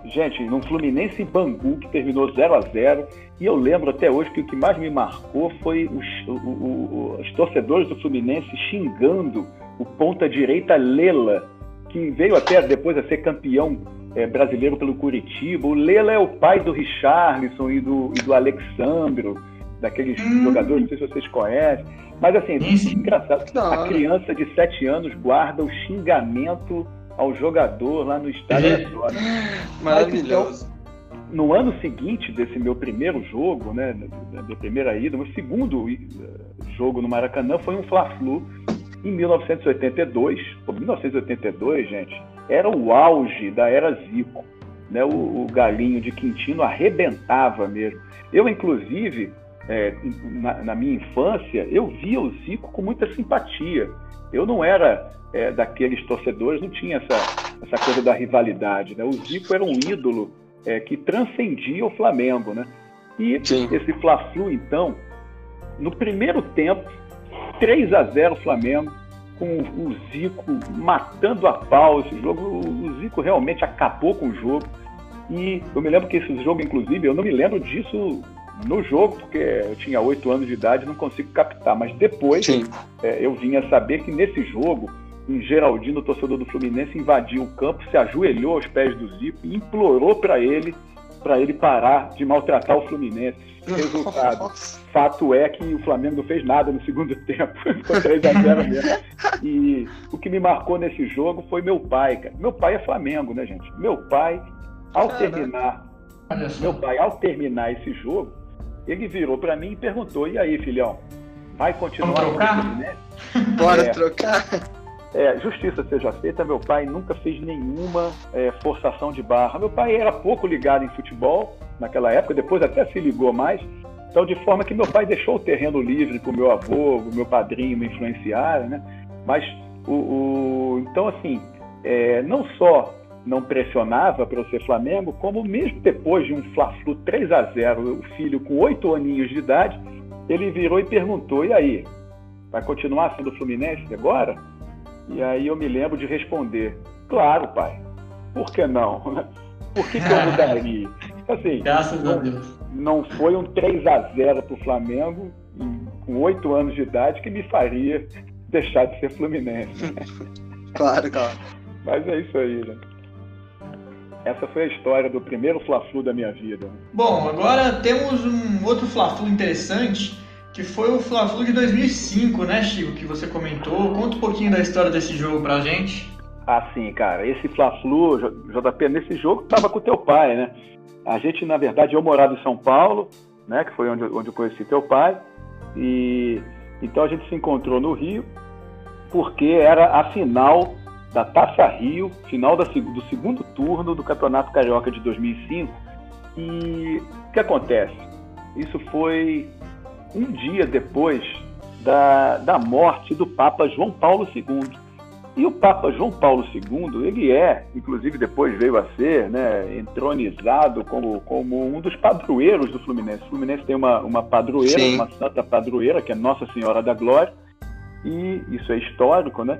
Gente, num Fluminense Bangu, que terminou 0 a 0 E eu lembro até hoje que o que mais me marcou foi os, o, o, os torcedores do Fluminense xingando o ponta-direita Lela, que veio até depois a ser campeão é, brasileiro pelo Curitiba. O Lela é o pai do Richarlison e do, e do Alexandro, daqueles hum. jogadores, não sei se vocês conhecem. Mas assim, engraçado. A criança de 7 anos guarda o xingamento ao jogador lá no estádio. É. Maravilhoso. então, no ano seguinte desse meu primeiro jogo, né, da primeira ida, meu segundo eh, jogo no Maracanã foi um Fla-Flu em 1982. Pô, 1982, gente, era o auge da era Zico. Né? O, o galinho de Quintino arrebentava mesmo. Eu, inclusive, é, na, na, minha infância, eu via o Zico com muita simpatia. Eu não era é, daqueles torcedores, não tinha essa, essa coisa da rivalidade. Né? O Zico era um ídolo é, que transcendia o Flamengo. Né? E Sim. esse Fla-Flu, então, no primeiro tempo, 3 a 0 Flamengo, com o Zico matando a pau esse jogo. O Zico realmente acabou com o jogo. E eu me lembro que esse jogo, inclusive, eu não me lembro disso no jogo, porque eu tinha oito anos de idade não consigo captar. Mas depois é, eu vinha saber que nesse jogo, um Geraldino, torcedor do Fluminense, invadiu o campo, se ajoelhou aos pés do Zico e implorou para ele para ele parar de maltratar o Fluminense. Resultado. Fato é que o Flamengo não fez nada no segundo tempo. Ficou 3 a 0 mesmo. E o que me marcou nesse jogo foi meu pai, cara. Meu pai é Flamengo, né, gente? Meu pai, ao terminar, meu pai, ao terminar esse jogo, ele virou para mim e perguntou: "E aí, filhão, vai continuar Vamos trocar? Bora é. trocar?" É, justiça seja feita, meu pai nunca fez nenhuma é, forçação de barra. Meu pai era pouco ligado em futebol naquela época, depois até se ligou mais. Então, de forma que meu pai deixou o terreno livre para o meu avô, o meu padrinho me influenciarem, né? Mas, o, o então, assim, é, não só não pressionava para eu ser Flamengo, como mesmo depois de um Fla-Flu 3 a 0 o filho com oito aninhos de idade, ele virou e perguntou: e aí, vai continuar sendo Fluminense agora? E aí eu me lembro de responder: Claro, pai. Por que não? Por que, que eu mudaria? Assim, Graças a Deus. Não foi um 3 a 0 para o Flamengo, com oito anos de idade, que me faria deixar de ser Fluminense. claro, claro. Mas é isso aí, né? Essa foi a história do primeiro Fla-Flu da minha vida. Bom, agora temos um outro Fla-Flu interessante que foi o Fla-Flu de 2005, né, Chico, que você comentou. Conta um pouquinho da história desse jogo pra gente. Ah, sim, cara. Esse Fla-Flu, JP, nesse jogo tava com teu pai, né? A gente, na verdade, eu morava em São Paulo, né, que foi onde, onde eu conheci teu pai, e então a gente se encontrou no Rio, porque era a final da Taça Rio, final da, do segundo turno do Campeonato Carioca de 2005. E o que acontece? Isso foi um dia depois da, da morte do Papa João Paulo II. E o Papa João Paulo II, ele é, inclusive depois veio a ser, né, entronizado como, como um dos padroeiros do Fluminense. O Fluminense tem uma, uma padroeira, Sim. uma santa padroeira, que é Nossa Senhora da Glória, e isso é histórico, né?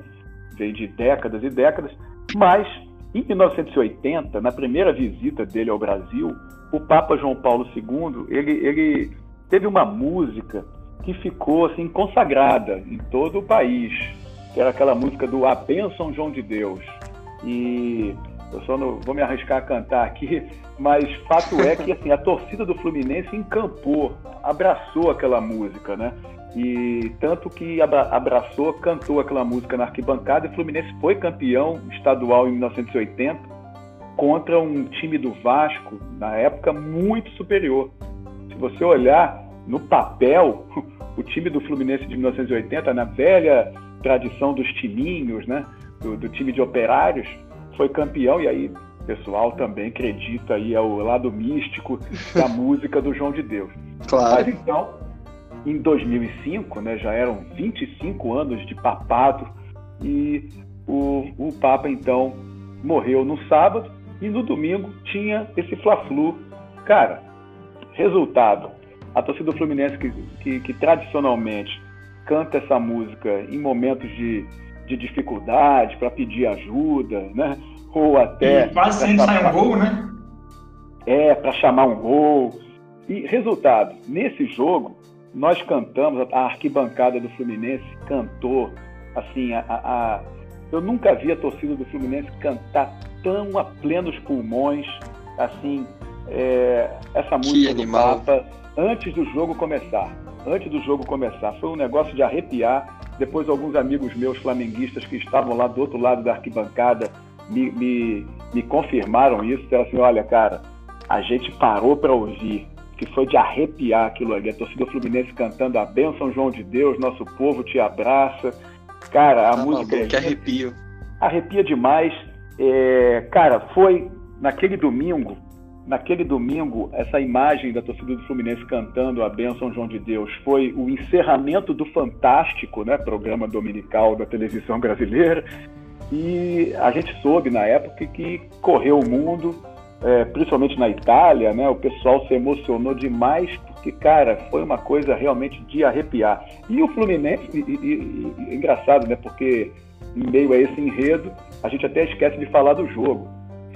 Veio de décadas e décadas. Mas, em 1980, na primeira visita dele ao Brasil, o Papa João Paulo II, ele, ele teve uma música que ficou assim consagrada em todo o país que era aquela música do A Bênção João de Deus. E eu só não vou me arriscar a cantar aqui, mas fato é que assim, a torcida do Fluminense encampou, abraçou aquela música, né? E tanto que abraçou, cantou aquela música na arquibancada e o Fluminense foi campeão estadual em 1980 contra um time do Vasco, na época, muito superior. Se você olhar no papel, o time do Fluminense de 1980, na velha tradição dos timinhos, né? Do, do, time de operários, foi campeão e aí o pessoal também acredita aí ao lado místico da música do João de Deus. Claro. Mas então, em 2005, né, já eram 25 anos de papado e o, o Papa então morreu no sábado e no domingo tinha esse Fla-Flu. Cara, resultado, a torcida do Fluminense que, que, que tradicionalmente canta essa música em momentos de, de dificuldade, para pedir ajuda, né? Ou até. E quase sempre sai um gol, né? É, para chamar um gol. E resultado, nesse jogo, nós cantamos, a arquibancada do Fluminense cantou, assim, a, a, eu nunca vi a torcida do Fluminense cantar tão a plenos pulmões, assim, é, essa música do Papa antes do jogo começar antes do jogo começar. Foi um negócio de arrepiar. Depois, alguns amigos meus flamenguistas que estavam lá do outro lado da arquibancada me, me, me confirmaram isso. Disseram assim: olha, cara, a gente parou para ouvir, que foi de arrepiar aquilo ali. A torcida Fluminense cantando a bênção João de Deus, nosso povo te abraça. Cara, a tá música. Maluco, é que arrepio. Arrepia demais. É, cara, foi naquele domingo naquele domingo, essa imagem da torcida do Fluminense cantando a bênção João de Deus foi o encerramento do Fantástico, né, programa dominical da televisão brasileira. E a gente soube na época que correu o mundo, é, principalmente na Itália, né, o pessoal se emocionou demais, porque, cara, foi uma coisa realmente de arrepiar. E o Fluminense, e, e, e, engraçado, né, porque em meio a esse enredo, a gente até esquece de falar do jogo.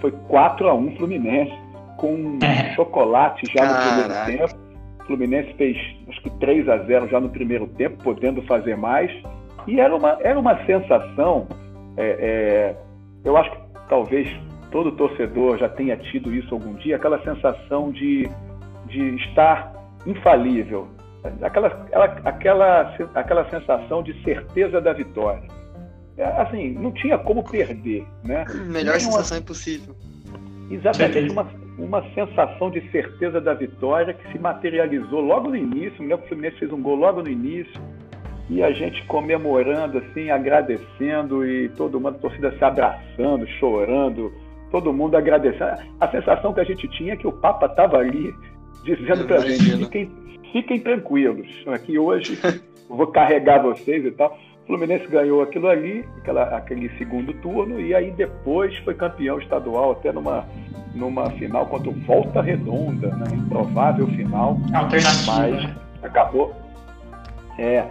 Foi 4 a 1 Fluminense com é. chocolate já Caraca. no primeiro tempo. O Fluminense fez acho que 3 a 0 já no primeiro tempo, podendo fazer mais. E era uma, era uma sensação, é, é, eu acho que talvez todo torcedor já tenha tido isso algum dia, aquela sensação de, de estar infalível, aquela, aquela, aquela, aquela sensação de certeza da vitória. É, assim, não tinha como perder, né? Melhor sensação impossível. Exatamente, uma, uma sensação de certeza da vitória que se materializou logo no início. Me lembro que o Fluminense fez um gol logo no início e a gente comemorando, assim, agradecendo e todo mundo, a torcida se abraçando, chorando, todo mundo agradecendo. A sensação que a gente tinha é que o Papa estava ali dizendo para a gente: fiquem, fiquem tranquilos, aqui hoje vou carregar vocês e tal. O Fluminense ganhou aquilo ali, aquela, aquele segundo turno, e aí depois foi campeão estadual, até numa numa final contra o Volta Redonda, né? improvável final. Alternativa. Mas né? acabou. É,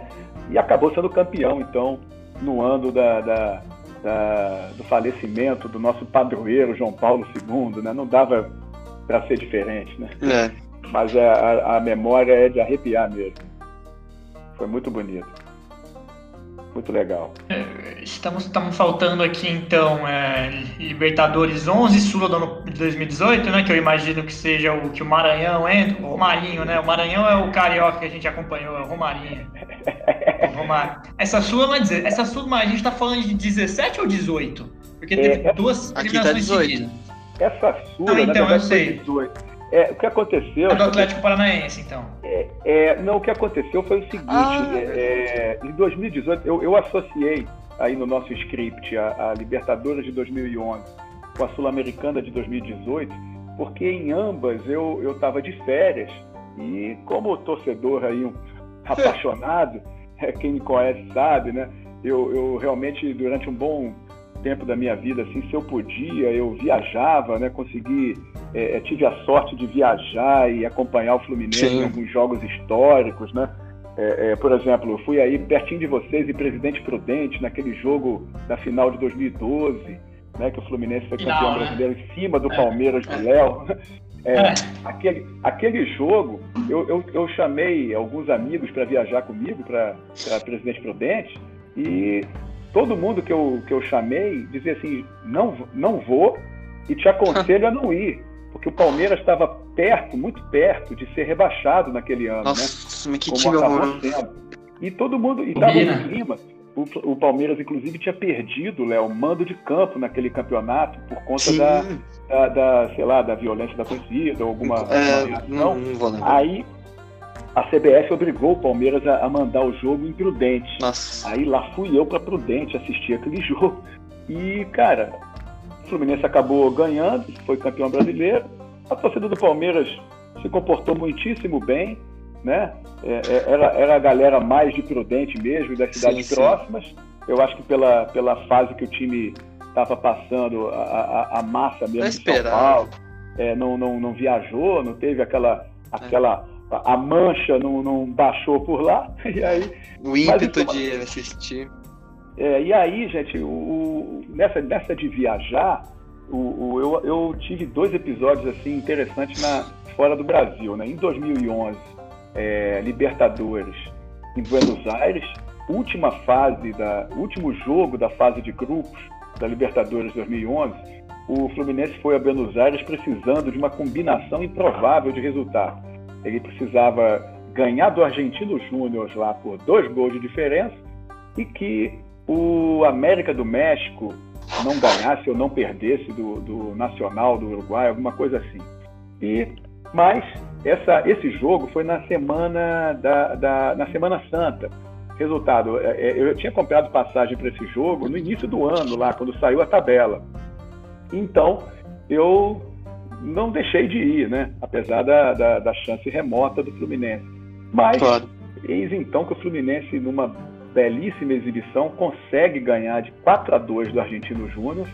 e acabou sendo campeão, então, no ano da, da, da, do falecimento do nosso padroeiro João Paulo II, né? Não dava para ser diferente, né? É. Mas a, a memória é de arrepiar mesmo. Foi muito bonito muito legal. É, estamos, estamos faltando aqui, então, é, Libertadores 11, Sula do ano de 2018, né? Que eu imagino que seja o que o Maranhão entra, o Romarinho, né? O Maranhão é o carioca que a gente acompanhou, é o Romarinho. o Romarinho. Essa Sula não é dizer, essa Sula, a gente está falando de 17 ou 18? Porque teve é, duas eliminações tá seguidas. Essa Sula, ah, então, eu sei. 18. É, o que aconteceu. É do Atlético Paranaense, então. É, é, não, o que aconteceu foi o seguinte: ah, é, em 2018, eu, eu, associei aí no nosso script a, a Libertadores de 2011 com a Sul-Americana de 2018, porque em ambas eu estava de férias e, como torcedor aí, um apaixonado, é, quem me conhece sabe, né? eu, eu realmente, durante um bom tempo da minha vida, assim, se eu podia, eu viajava, né? Consegui, é, tive a sorte de viajar e acompanhar o Fluminense Sim. em alguns jogos históricos, né? É, é, por exemplo, eu fui aí pertinho de vocês em Presidente Prudente, naquele jogo da final de 2012, né, que o Fluminense foi campeão né? brasileiro em cima do é. Palmeiras do Léo. É, é, aquele, aquele jogo, eu, eu, eu chamei alguns amigos para viajar comigo para Presidente Prudente e todo mundo que eu, que eu chamei dizia assim: não, não vou e te aconselho a não ir, porque o Palmeiras estava perto, muito perto de ser rebaixado naquele ano. Nossa, né? que time horroroso. E todo mundo, e estava no clima. O, o, Palmeiras, inclusive, tinha perdido, Léo, mando de campo naquele campeonato por conta da, da, da, sei lá, da violência da torcida ou alguma é, não, não vou lembrar. Aí a CBF obrigou o Palmeiras a, mandar o jogo em Prudente. Nossa. Aí lá fui eu para Prudente assistir aquele jogo. E, cara, o Fluminense acabou ganhando, foi campeão brasileiro. A torcida do Palmeiras se comportou muitíssimo bem, né? É, é, era, era a galera mais de Prudente mesmo, das cidades sim, próximas. Sim. Eu acho que pela, pela fase que o time estava passando, a, a, a, massa mesmo de São Paulo é, não, não, não viajou, não teve aquela, aquela a mancha não, não baixou por lá. E aí, o ímpeto de assistir. É, e aí, gente, o, o, nessa, nessa de viajar, o, o, eu, eu tive dois episódios assim interessantes na, fora do Brasil. Né? Em 2011, é, Libertadores em Buenos Aires, última fase da último jogo da fase de grupos da Libertadores 2011, o Fluminense foi a Buenos Aires precisando de uma combinação improvável de resultado. Ele precisava ganhar do Argentino Júnior lá por dois gols de diferença e que o América do México não ganhasse ou não perdesse do, do Nacional do Uruguai, alguma coisa assim. E mas essa, esse jogo foi na semana da, da na Semana Santa. Resultado, é, é, eu tinha comprado passagem para esse jogo no início do ano, lá quando saiu a tabela. Então eu não deixei de ir, né? Apesar da, da, da chance remota do Fluminense. Mas claro. eis então que o Fluminense, numa belíssima exibição, consegue ganhar de 4 a 2 do Argentino Júnior.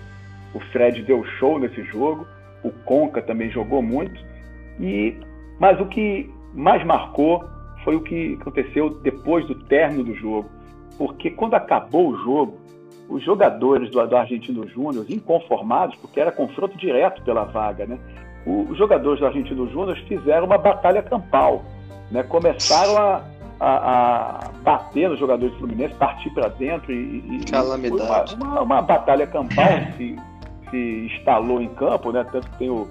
O Fred deu show nesse jogo, o Conca também jogou muito. E mas o que mais marcou foi o que aconteceu depois do término do jogo, porque quando acabou o jogo, os jogadores do, do Argentino Júnior, inconformados, porque era confronto direto pela vaga, né? os jogadores do Argentino Júnior fizeram uma batalha campal, né? Começaram a, a, a bater nos jogadores do Fluminense, partir para dentro e, e Calamidade. Uma, uma, uma, batalha campal se, se instalou em campo, né? Tanto que tem o,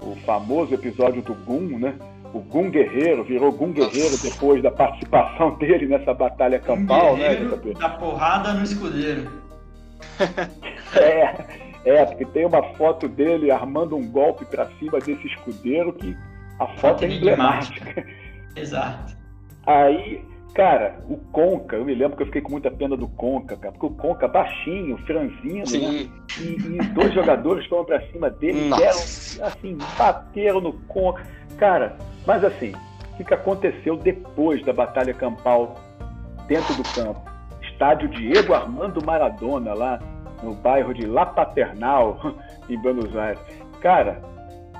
o famoso episódio do Gum, né? O Gum Guerreiro virou Gum Guerreiro depois da participação dele nessa batalha campal, né? Da porrada no escudeiro. É, é, porque tem uma foto dele armando um golpe para cima desse escudeiro que a foto é emblemática. Exato. Aí Cara, o Conca, eu me lembro que eu fiquei com muita pena do Conca, cara, porque o Conca baixinho, franzino, né? e, e, dois jogadores foram para cima dele, deram, assim, bateram no Conca. Cara, mas assim, o que aconteceu depois da batalha campal dentro do campo? Estádio Diego Armando Maradona, lá no bairro de La Paternal, em Buenos Aires. Cara,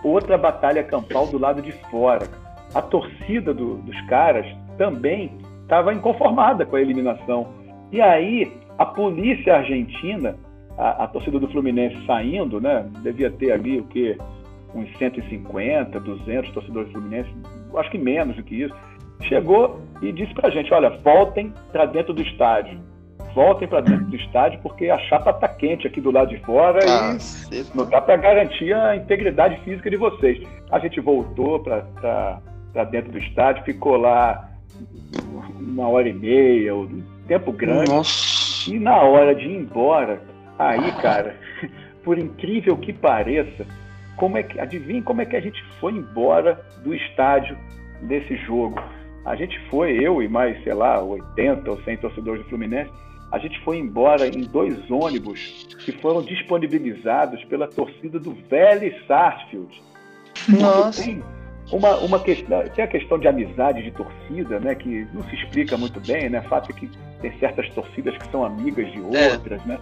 outra batalha campal do lado de fora. A torcida do, dos caras também estava inconformada com a eliminação. E aí, a polícia argentina, a, a, torcida do Fluminense saindo, né? Devia ter ali o quê? Uns 150, 200 torcedores do Fluminense, acho que menos do que isso. Chegou e disse pra gente: olha, voltem para dentro do estádio. Voltem para dentro do estádio porque a chapa está quente aqui do lado de fora ah, e não dá para garantir a integridade física de vocês. A gente voltou para dentro do estádio, ficou lá uma hora e meia, um tempo grande. Nossa. E na hora de ir embora, aí, cara, por incrível que pareça, como é que, adivinha como é que a gente foi embora do estádio desse jogo? A gente foi, eu e mais, sei lá, 80 ou 100 torcedores do Fluminense, a gente foi embora em dois ônibus que foram disponibilizados pela torcida do Vélez Sarsfield. Nossa. Tem, uma, uma questão, tem a questão de amizade de torcida, né, que não se explica muito bem, né? O fato é que tem certas torcidas que são amigas de é. outras, é. né?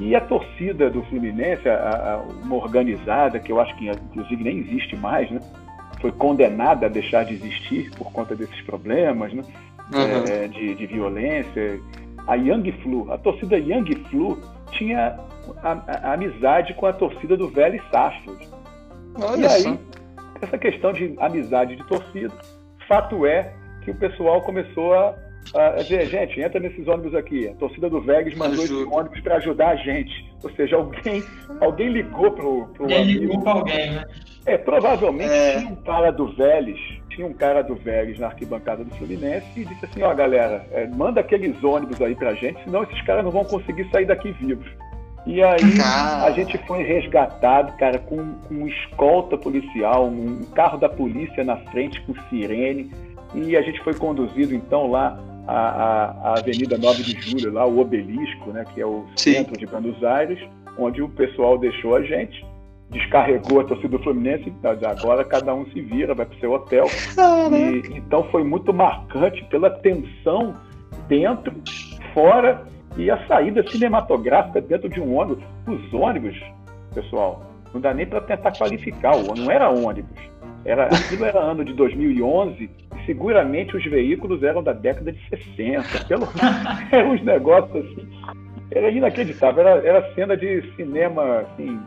E a torcida do Fluminense, a, a, uma organizada, que eu acho que inclusive nem existe mais, né? Foi condenada a deixar de existir por conta desses problemas, né? Uhum. É, de, de violência. A Young Flu, a torcida Young Flu tinha a, a, a amizade com a torcida do Velho Sarsfield. Olha e aí, só essa questão de amizade de torcida, fato é que o pessoal começou a, a dizer, gente, entra nesses ônibus aqui. A torcida do Vegas mandou esse ônibus para ajudar a gente. Ou seja, alguém, alguém ligou pro, pro alguém ligou para alguém, né? É, provavelmente é... tinha um cara do Vélez, tinha um cara do Vélez na arquibancada do Fluminense e disse assim, ó galera, é, manda aqueles ônibus aí pra gente, senão esses caras não vão conseguir sair daqui vivos. E aí a gente foi resgatado, cara, com, com escolta policial, um carro da polícia na frente com sirene. E a gente foi conduzido então lá à, à, à Avenida 9 de Julho, lá o Obelisco, né, que é o Sim. centro de Buenos Aires, onde o pessoal deixou a gente, descarregou a torcida do Fluminense, agora cada um se vira, vai para o seu hotel. E, então foi muito marcante pela tensão dentro, fora e a saída cinematográfica dentro de um ônibus, os ônibus, pessoal, não dá nem para tentar qualificar, não era ônibus. Era, aquilo era ano de 2011 e seguramente os veículos eram da década de 60. Pelo, eram uns negócios assim. Era inacreditável. Era, era cena de cinema, assim.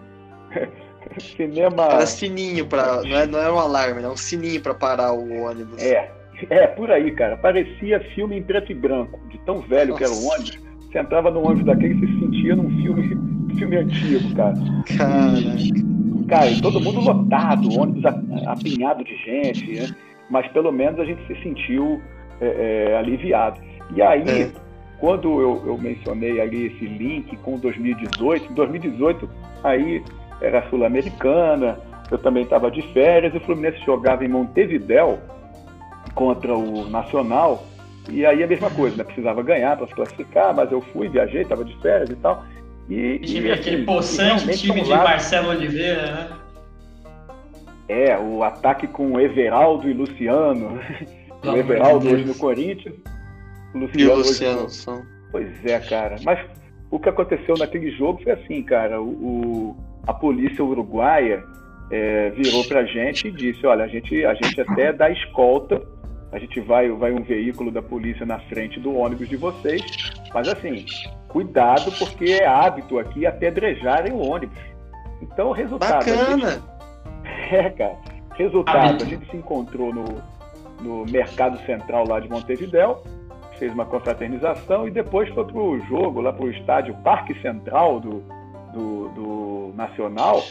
cinema. Era sininho para não, é, não era um alarme, era um sininho para parar o ônibus. É, é, por aí, cara. Parecia filme em preto e branco, de tão velho Nossa. que era o ônibus. Você entrava num ônibus daquele e se sentia num filme, filme antigo, cara. Caraca. cara, e todo mundo lotado, ônibus apinhado de gente, né? Mas pelo menos a gente se sentiu é, é, aliviado. E aí, é. quando eu, eu mencionei ali esse link com 2018, em 2018 aí era sul-americana, eu também estava de férias, e o Fluminense jogava em Montevidéu contra o Nacional, e aí a mesma coisa, né? Precisava ganhar para se classificar, mas eu fui, viajei, estava de férias e tal. E, time, e, assim, aquele possante time de Marcelo Oliveira, né? É, o ataque com Everaldo e Luciano. o Everaldo hoje no Corinthians. O Luciano, e o Luciano hoje no... Pois é, cara. Mas o que aconteceu naquele jogo foi assim, cara. O, o a polícia uruguaia é, virou pra gente e disse, olha, a gente, a gente até dá escolta a gente vai, vai um veículo da polícia na frente do ônibus de vocês, mas assim, cuidado porque é hábito aqui apedrejarem o ônibus. Então, resultado. Bacana! Gente... É, cara. Resultado, a gente se encontrou no, no Mercado Central lá de Montevidéu, fez uma confraternização e depois foi pro jogo lá pro estádio Parque Central do, do, do, Nacional,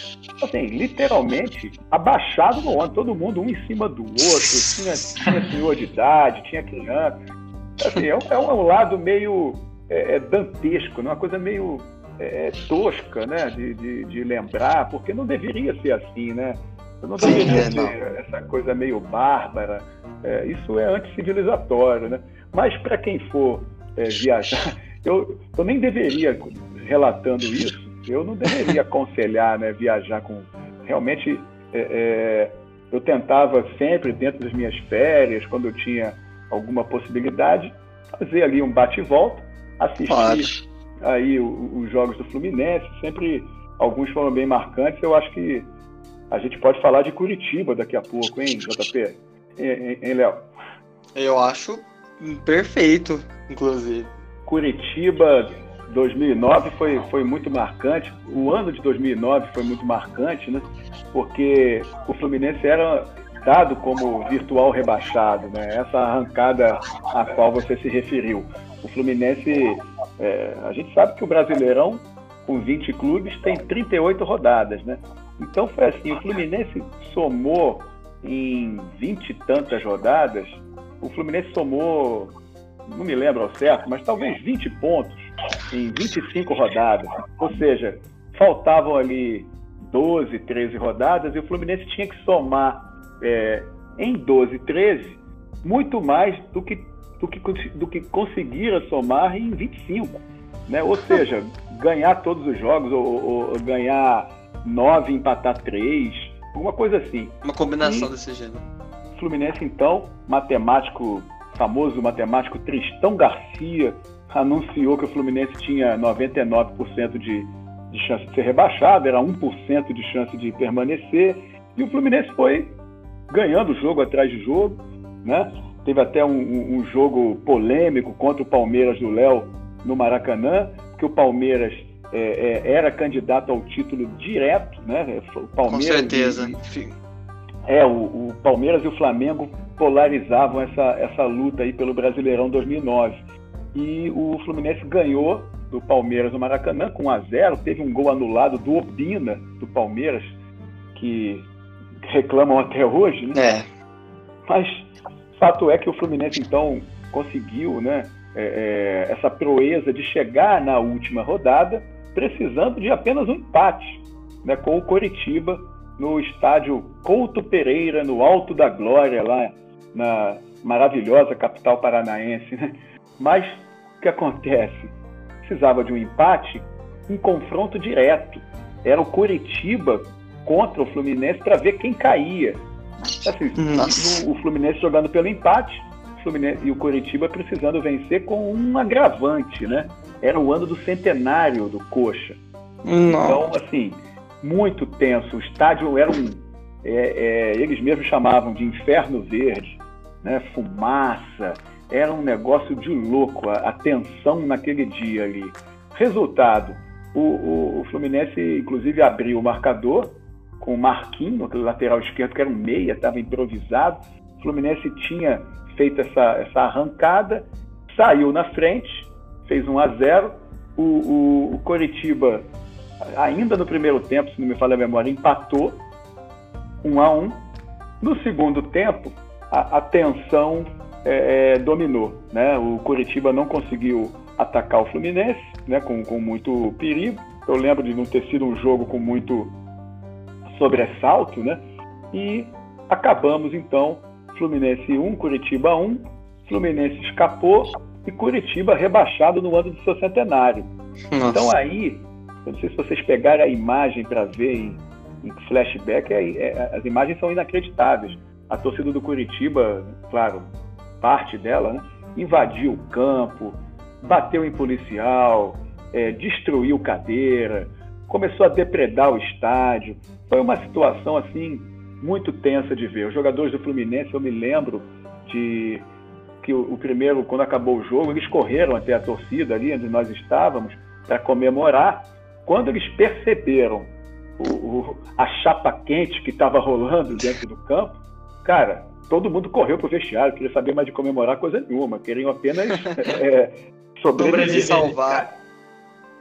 assim, literalmente abaixado no ônibus, todo mundo um em cima do outro, tinha, tinha senhor de idade, tinha criança. Assim, é, um, é um lado meio é, é dantesco, né? uma coisa meio é, tosca né? De, de, de, lembrar, porque não deveria ser assim, né? Não deveria Sim, ser não. essa coisa meio bárbara. É, isso é anticivilizatório, né? Mas para quem for é, viajar, eu, eu nem deveria, relatando isso, eu não deveria aconselhar, né, viajar com. Realmente, é, é, eu tentava sempre, dentro das minhas férias, quando eu tinha alguma possibilidade, fazer ali um bate-volta, assistir claro. aí os jogos do Fluminense. Sempre alguns foram bem marcantes. Eu acho que a gente pode falar de Curitiba daqui a pouco, hein, JP? Hein, hein Léo? Eu acho perfeito, inclusive. Curitiba 2009 foi, foi muito marcante. O ano de 2009 foi muito marcante, né? Porque o Fluminense era dado como virtual rebaixado, né? Essa arrancada a qual você se referiu. O Fluminense, é, a gente sabe que o Brasileirão, com 20 clubes, tem 38 rodadas, né? Então foi assim, o Fluminense somou em 20 e tantas rodadas, o Fluminense somou, não me lembro ao certo, mas talvez 20 pontos em 25 rodadas. Ou seja, faltavam ali 12, 13 rodadas e o Fluminense tinha que somar é, em 12, 13 muito mais do que, do que, do que conseguira somar em 25. Né? Ou seja, ganhar todos os jogos ou, ou, ou ganhar 9 empatar 3, alguma coisa assim. Uma combinação e, desse gênero. O Fluminense, então, matemático, famoso matemático Tristão Garcia, anunciou que o Fluminense tinha 99% de, de chance de ser rebaixado, era 1% de chance de permanecer, e o Fluminense foi ganhando jogo atrás de jogo, né? Teve até um, um jogo polêmico contra o Palmeiras do Léo no Maracanã, que o Palmeiras é, é, era candidato ao título direto, né? O Palmeiras Com certeza. E, é, o, o, Palmeiras e o Flamengo polarizavam essa, essa luta aí pelo Brasileirão 2009. E o Fluminense ganhou do Palmeiras no Maracanã com 1 a 0 Teve um gol anulado do Obina, do Palmeiras, que reclamam até hoje, né? É. Mas fato é que o Fluminense, então, conseguiu né, é, é essa proeza de chegar na última rodada precisando de apenas um empate né, com o Coritiba no estádio Couto Pereira, no Alto da Glória, lá na maravilhosa capital paranaense. Né? Mas o que acontece? Precisava de um empate, um confronto direto. Era o Coritiba contra o Fluminense para ver quem caía. Assim, o, o Fluminense jogando pelo empate, o Fluminense e o Coritiba precisando vencer com um agravante, né? era o ano do centenário do Coxa. Então, assim, muito tenso. O estádio era um. É, é, eles mesmos chamavam de inferno verde, né? fumaça. Era um negócio de louco, a, a tensão naquele dia ali. Resultado: o, o, o, Fluminense, inclusive, abriu o marcador com o Marquinhos, aquele lateral esquerdo, que era um meia, estava improvisado. O Fluminense tinha feito essa, essa arrancada, saiu na frente, fez 1 a 0 o, o, o Coritiba, ainda no primeiro tempo, se não me falha a memória, empatou 1 a 1 No segundo tempo, a, a tensão é, é, dominou. Né? O Coritiba não conseguiu atacar o Fluminense né? com, com muito perigo. Eu lembro de não ter sido um jogo com muito sobressalto, né? E acabamos então Fluminense 1, Curitiba 1. Fluminense escapou, e Curitiba rebaixado no ano do seu centenário. Nossa. Então aí, eu não sei se vocês pegarem a imagem para ver em, em flashback, é, é, as imagens são inacreditáveis. A torcida do Curitiba, claro, parte dela, né, invadiu o campo, bateu em policial, é, destruiu cadeira, começou a depredar o estádio. Foi uma situação assim muito tensa de ver. Os jogadores do Fluminense, eu me lembro de que o, o, primeiro, quando acabou o jogo, eles correram até a torcida ali onde nós estávamos para comemorar. Quando eles perceberam o, o, a chapa quente que estava rolando dentro do campo, cara, todo mundo correu para o vestiário, queria saber mais de comemorar coisa nenhuma, queriam apenas é, sobreviver. salvar.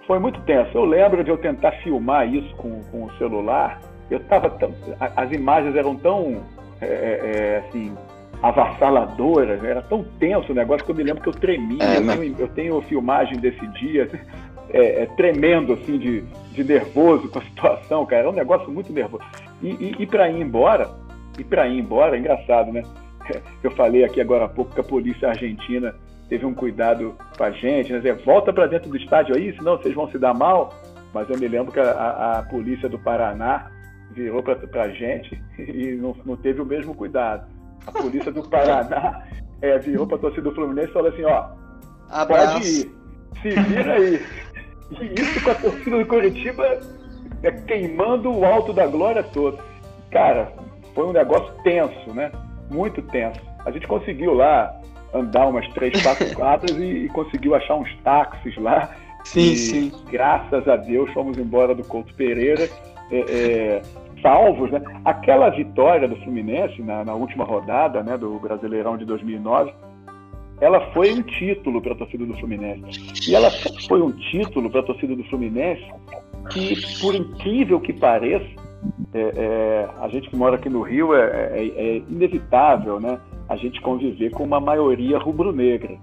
Foi muito tenso. Eu lembro de eu tentar filmar isso com, com o celular. Eu tava tão, as imagens eram tão é, é, é assim avassaladoras, era tão tenso o negócio que eu me lembro que eu tremia. É, eu, tenho, eu, tenho, filmagem desse dia, é, é, tremendo assim de, de nervoso com a situação, cara. Era um negócio muito nervoso. E, e, e para ir embora, e para ir embora, é engraçado, né? Eu falei aqui agora há pouco que a polícia argentina teve um cuidado com a gente, né? Volta para dentro do estádio aí, senão vocês vão se dar mal. Mas eu me lembro que a, a polícia do Paraná virou para a gente e não, não teve o mesmo cuidado a polícia do Paraná é, virou para a torcida do Fluminense e falou assim, ó, Abraço. pode ir, se vira aí. E isso com a torcida do Curitiba é, queimando o alto da glória todo. Cara, foi um negócio tenso, né? Muito tenso. A gente conseguiu lá andar umas três, quatro quadras e, e conseguiu achar uns táxis lá. Sim, e, sim. Graças a Deus fomos embora do Couto Pereira. É, é, salvos, né? Aquela vitória do Fluminense na, na última rodada, né, do Brasileirão de 2009, ela foi um título para a torcida do Fluminense. E ela foi um título para a torcida do Fluminense que, por incrível que pareça, é, é, a gente que mora aqui no Rio é, é, é inevitável, né? A gente conviver com uma maioria rubro-negra.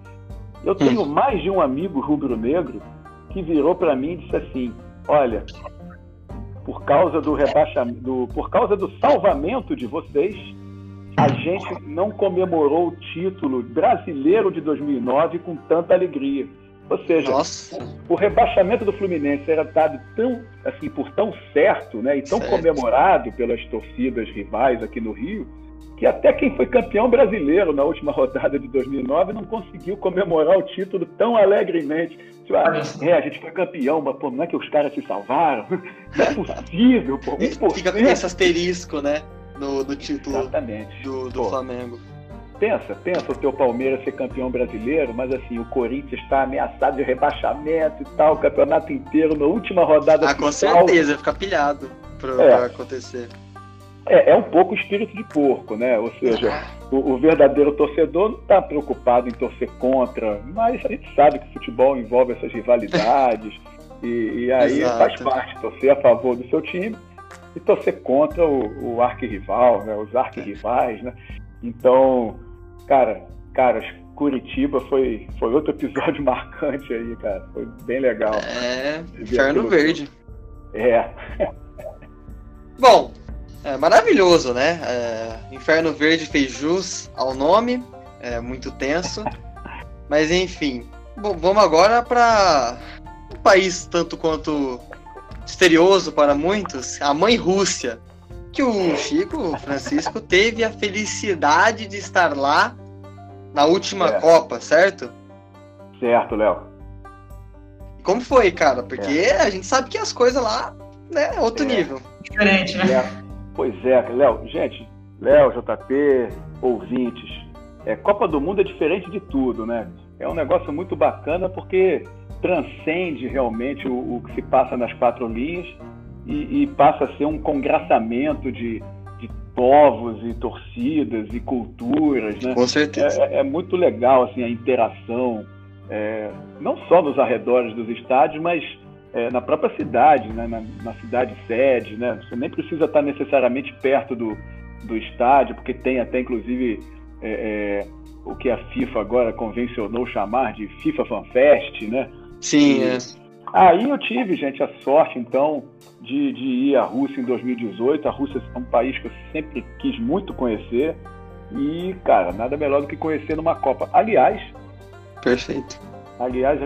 Eu tenho hum. mais de um amigo rubro-negro que virou para mim e disse assim: Olha, por causa do rebaixamento, do, por causa do salvamento de vocês, a gente não comemorou o título brasileiro de 2009 com tanta alegria. Ou seja, Nossa. o rebaixamento do Fluminense era dado tão, assim, por tão certo, né, e tão certo. comemorado pelas torcidas rivais aqui no Rio, que até quem foi campeão brasileiro na última rodada de 2009 não conseguiu comemorar o título tão alegremente. Tipo, ah, é, a gente foi campeão, mas pô, não é que os caras se salvaram? Não é possível, pô. 1%. Fica com esse asterisco, né? No, título Exatamente. do, do Flamengo. Pensa, pensa o teu Palmeiras ser campeão brasileiro, mas assim, o Corinthians está ameaçado de rebaixamento e tal, o campeonato inteiro, na última rodada Ah, com certeza, fica pilhado para é. acontecer. É, é um pouco espírito de porco, né? Ou seja, o, o verdadeiro torcedor não está preocupado em torcer contra, mas a gente sabe que o futebol envolve essas rivalidades e, e, aí Exato. faz parte torcer a favor do seu time e torcer contra o, o arquirrival, né? Os arquirrivais, né? Então, cara, caras, Curitiba foi, foi outro episódio marcante aí, cara. Foi bem legal. É, Inferno Verde. É. Bom, é maravilhoso, né? É, Inferno Verde fez jus ao nome, é muito tenso. Mas enfim, bom, vamos agora para um país tanto quanto misterioso para muitos, a mãe Rússia, que o Chico Francisco teve a felicidade de estar lá na última é. Copa, certo? Certo, Léo. Como foi, cara? Porque é. a gente sabe que as coisas lá, né, é outro nível. Diferente, né? É. Pois é, Léo, gente, Léo, JP, ouvintes, é, Copa do Mundo é diferente de tudo, né? É um negócio muito bacana porque transcende realmente o, o que se passa nas quatro linhas e, e, passa a ser um congraçamento de povos e torcidas e culturas, né? Com certeza. É, é muito legal assim a interação, é, não só nos arredores dos estádios, mas é, na própria cidade, né? na, na, cidade sede, né? Você nem precisa estar necessariamente perto do, do estádio, porque tem até inclusive é, é, o que a FIFA agora convencionou chamar de FIFA Fan Fest, né? Sim, e, é. Aí eu tive, gente, a sorte, então, de, de ir à Rússia em 2018. A Rússia é um país que eu sempre quis muito conhecer. E, cara, nada melhor do que conhecer numa Copa. Aliás. Perfeito. Aliás,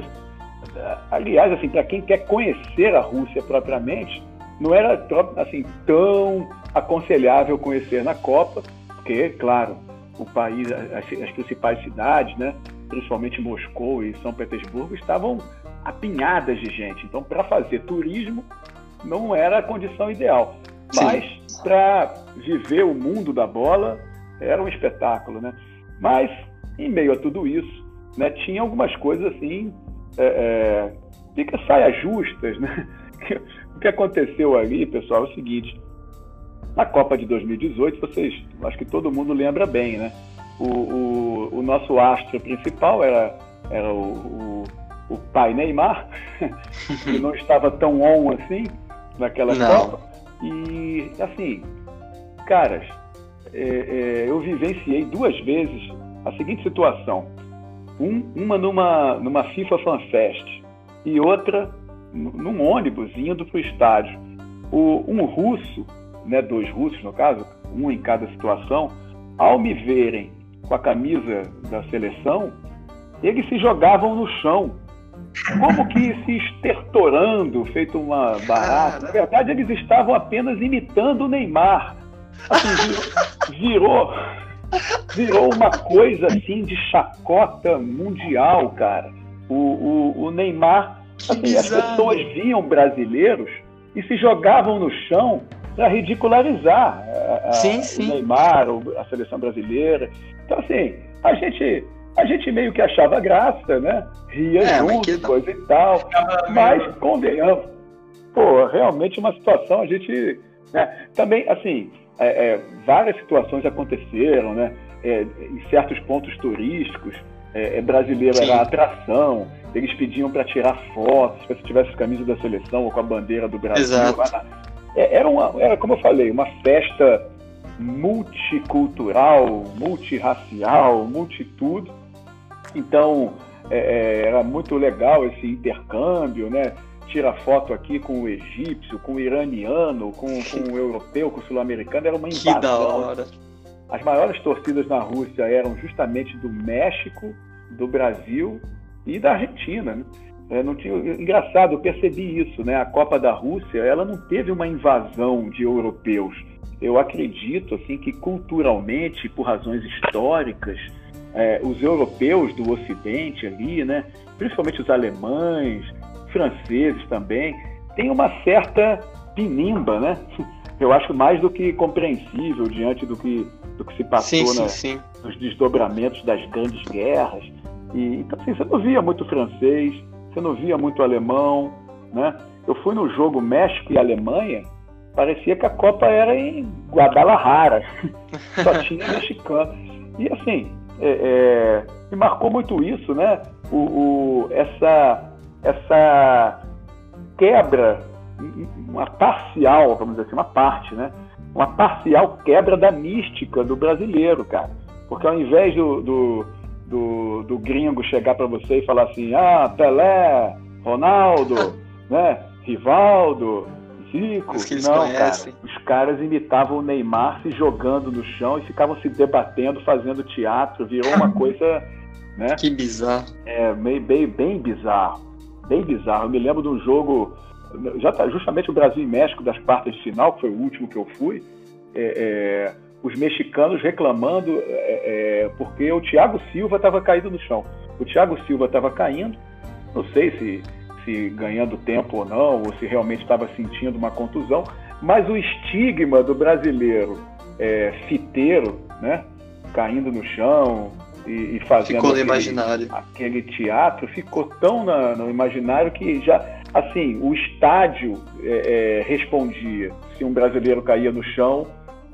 aliás, assim, para quem quer conhecer a Rússia propriamente, não era assim tão aconselhável conhecer na Copa, porque, claro, o país, as, as principais cidades, né, principalmente Moscou e São Petersburgo, estavam apinhadas de gente. Então, para fazer turismo, não era a condição ideal. Mas para viver o mundo da bola, era um espetáculo, né? Mas, em meio a tudo isso, né, tinha algumas coisas assim é, é, fica saias justas, né? O que aconteceu ali, pessoal, é o seguinte: na Copa de 2018, vocês, acho que todo mundo lembra bem, né? O, o, o nosso astro principal era, era o, o, o pai Neymar, que não estava tão on assim naquela não. Copa. E, assim, caras, é, é, eu vivenciei duas vezes a seguinte situação um, uma numa, numa FIFA Fan Fest e outra num ônibus indo para o estádio. Um russo, né, dois russos no caso, um em cada situação, ao me verem com a camisa da seleção, eles se jogavam no chão, como que se estertorando, feito uma barata. Na verdade, eles estavam apenas imitando o Neymar. Assim, virou, virou uma coisa assim de chacota mundial, cara. O, o, o Neymar, assim, as pessoas viam brasileiros e se jogavam no chão para ridicularizar a, a, sim, sim. o Neymar, a seleção brasileira. Então, assim, a gente, a gente meio que achava graça, né? Ria é, junto, coisa e tal. Mas, convenhamos, pô, realmente uma situação, a gente. Né? Também, assim, é, é, várias situações aconteceram, né? É, em certos pontos turísticos, é, é brasileiro Sim. era atração, eles pediam para tirar fotos, se você tivesse camisa da seleção ou com a bandeira do Brasil. Exato. É, era, uma, era, como eu falei, uma festa multicultural, multirracial, multitudo. Então, é, era muito legal esse intercâmbio, né? tira foto aqui com o egípcio, com o iraniano, com, com o europeu, com o sul-americano, era uma invasão. Que da hora. As maiores torcidas na Rússia eram justamente do México, do Brasil e da Argentina. Né? É, não tinha, engraçado, eu percebi isso, né? A Copa da Rússia, ela não teve uma invasão de europeus. eu acredito assim que culturalmente, por razões históricas, é, os europeus do Ocidente ali, né, principalmente os alemães, franceses também, têm uma certa pinimba, né? Eu acho mais do que compreensível diante do que, do que se passou sim, na, sim, sim. nos desdobramentos das grandes guerras. E, então, assim, você não via muito francês, você não via muito alemão, né? Eu fui no jogo México e Alemanha, parecia que a Copa era em Guadalajara, só tinha mexicano. E assim, é, é, me marcou muito isso, né? O, o, essa, essa quebra, uma parcial, vamos dizer assim, uma parte, né? Uma parcial quebra da mística do brasileiro, cara. Porque ao invés do, do, do, do gringo chegar para você e falar assim, ah, Pelé, Ronaldo, né? Rivaldo, Zico. Não, conhecem. cara. Os caras imitavam o Neymar se jogando no chão e ficavam se debatendo, fazendo teatro. Virou uma coisa. Né? Que bizarro. É, meio, bem, bem bizarro. Bem bizarro. Eu me lembro de um jogo. Já tá, justamente o Brasil e México das quartas de final, que foi o último que eu fui. É, é, os mexicanos reclamando é, é porque o Thiago Silva estava caído no chão. O Thiago Silva estava caindo, não sei se se ganhando tempo ou não, ou se realmente estava sentindo uma contusão, mas o estigma do brasileiro é, fiteiro, né, caindo no chão e, e fazendo ficou no aquele, aquele teatro, ficou tão na, no imaginário que já, assim, o estádio é, é, respondia se um brasileiro caía no chão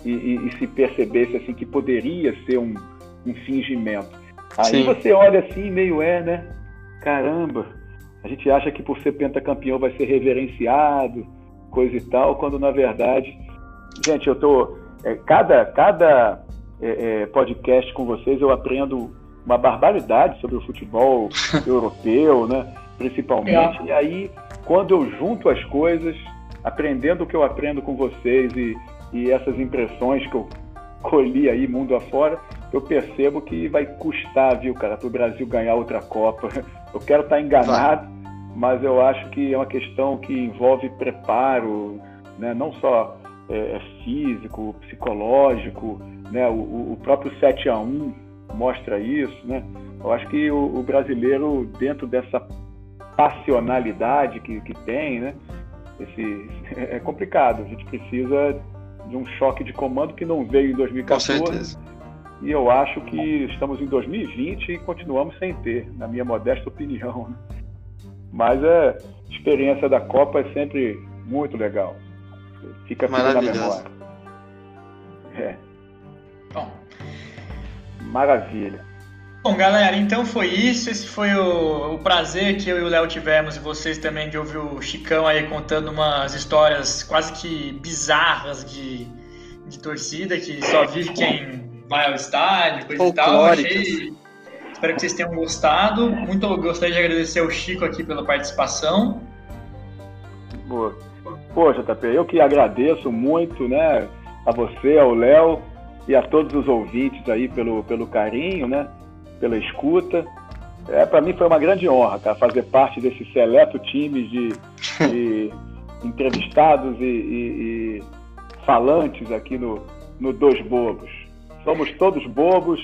e, e, e, se percebesse assim que poderia ser um, um fingimento. Aí Sim. você olha assim, meio é, né? Caramba, a gente acha que por ser pentacampeão vai ser reverenciado, coisa e tal, quando na verdade, gente, eu tô é, cada cada é, é, podcast com vocês eu aprendo uma barbaridade sobre o futebol europeu, né? Principalmente. E aí, quando eu junto as coisas, aprendendo o que eu aprendo com vocês e, e essas impressões que eu colhi aí mundo afora, eu percebo que vai custar, viu, cara, para o Brasil ganhar outra Copa. Eu quero estar tá enganado, mas eu acho que é uma questão que envolve preparo, né? não só é, é físico, psicológico, né? o, o, próprio 7 a 1 mostra isso. Né? Eu acho que o, o brasileiro, dentro dessa passionalidade que, que tem, né? Esse, é complicado. A gente precisa de um choque de comando que não veio em 2014. E eu acho que estamos em 2020 e continuamos sem ter, na minha modesta opinião. Né? Mas a experiência da Copa é sempre muito legal. Fica tudo na memória. É. Bom. Maravilha. Bom, galera, então foi isso. Esse foi o, o, prazer que eu e o Léo tivemos, e vocês também, de ouvir o Chicão aí contando umas histórias quase que bizarras de, de torcida, que só vive quem estádio, coisa e tal. Achei, Espero que vocês tenham gostado. Muito gostaria de agradecer ao Chico aqui pela participação. Boa. Pô, JP, eu que agradeço muito, né, a você, ao Léo e a todos os ouvintes aí pelo, pelo carinho, né, pela escuta. É, para mim foi uma grande honra, cara, fazer parte desse seleto time de, de entrevistados e, e, e, falantes aqui no, no Dois Bobos. Somos todos bobos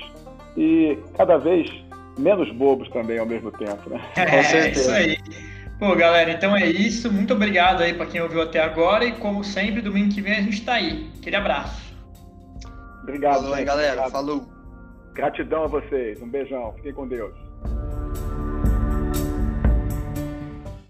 e cada vez menos bobos também ao mesmo tempo, né? É, Com certeza. É isso aí. Pô, galera, então é isso. Muito obrigado aí para quem ouviu até agora e como sempre, domingo que vem a gente está aí. Aquele abraço. Obrigado, Falou aí, galera. Obrigado. Falou. Gratidão a vocês. Um beijão. Fiquem com Deus.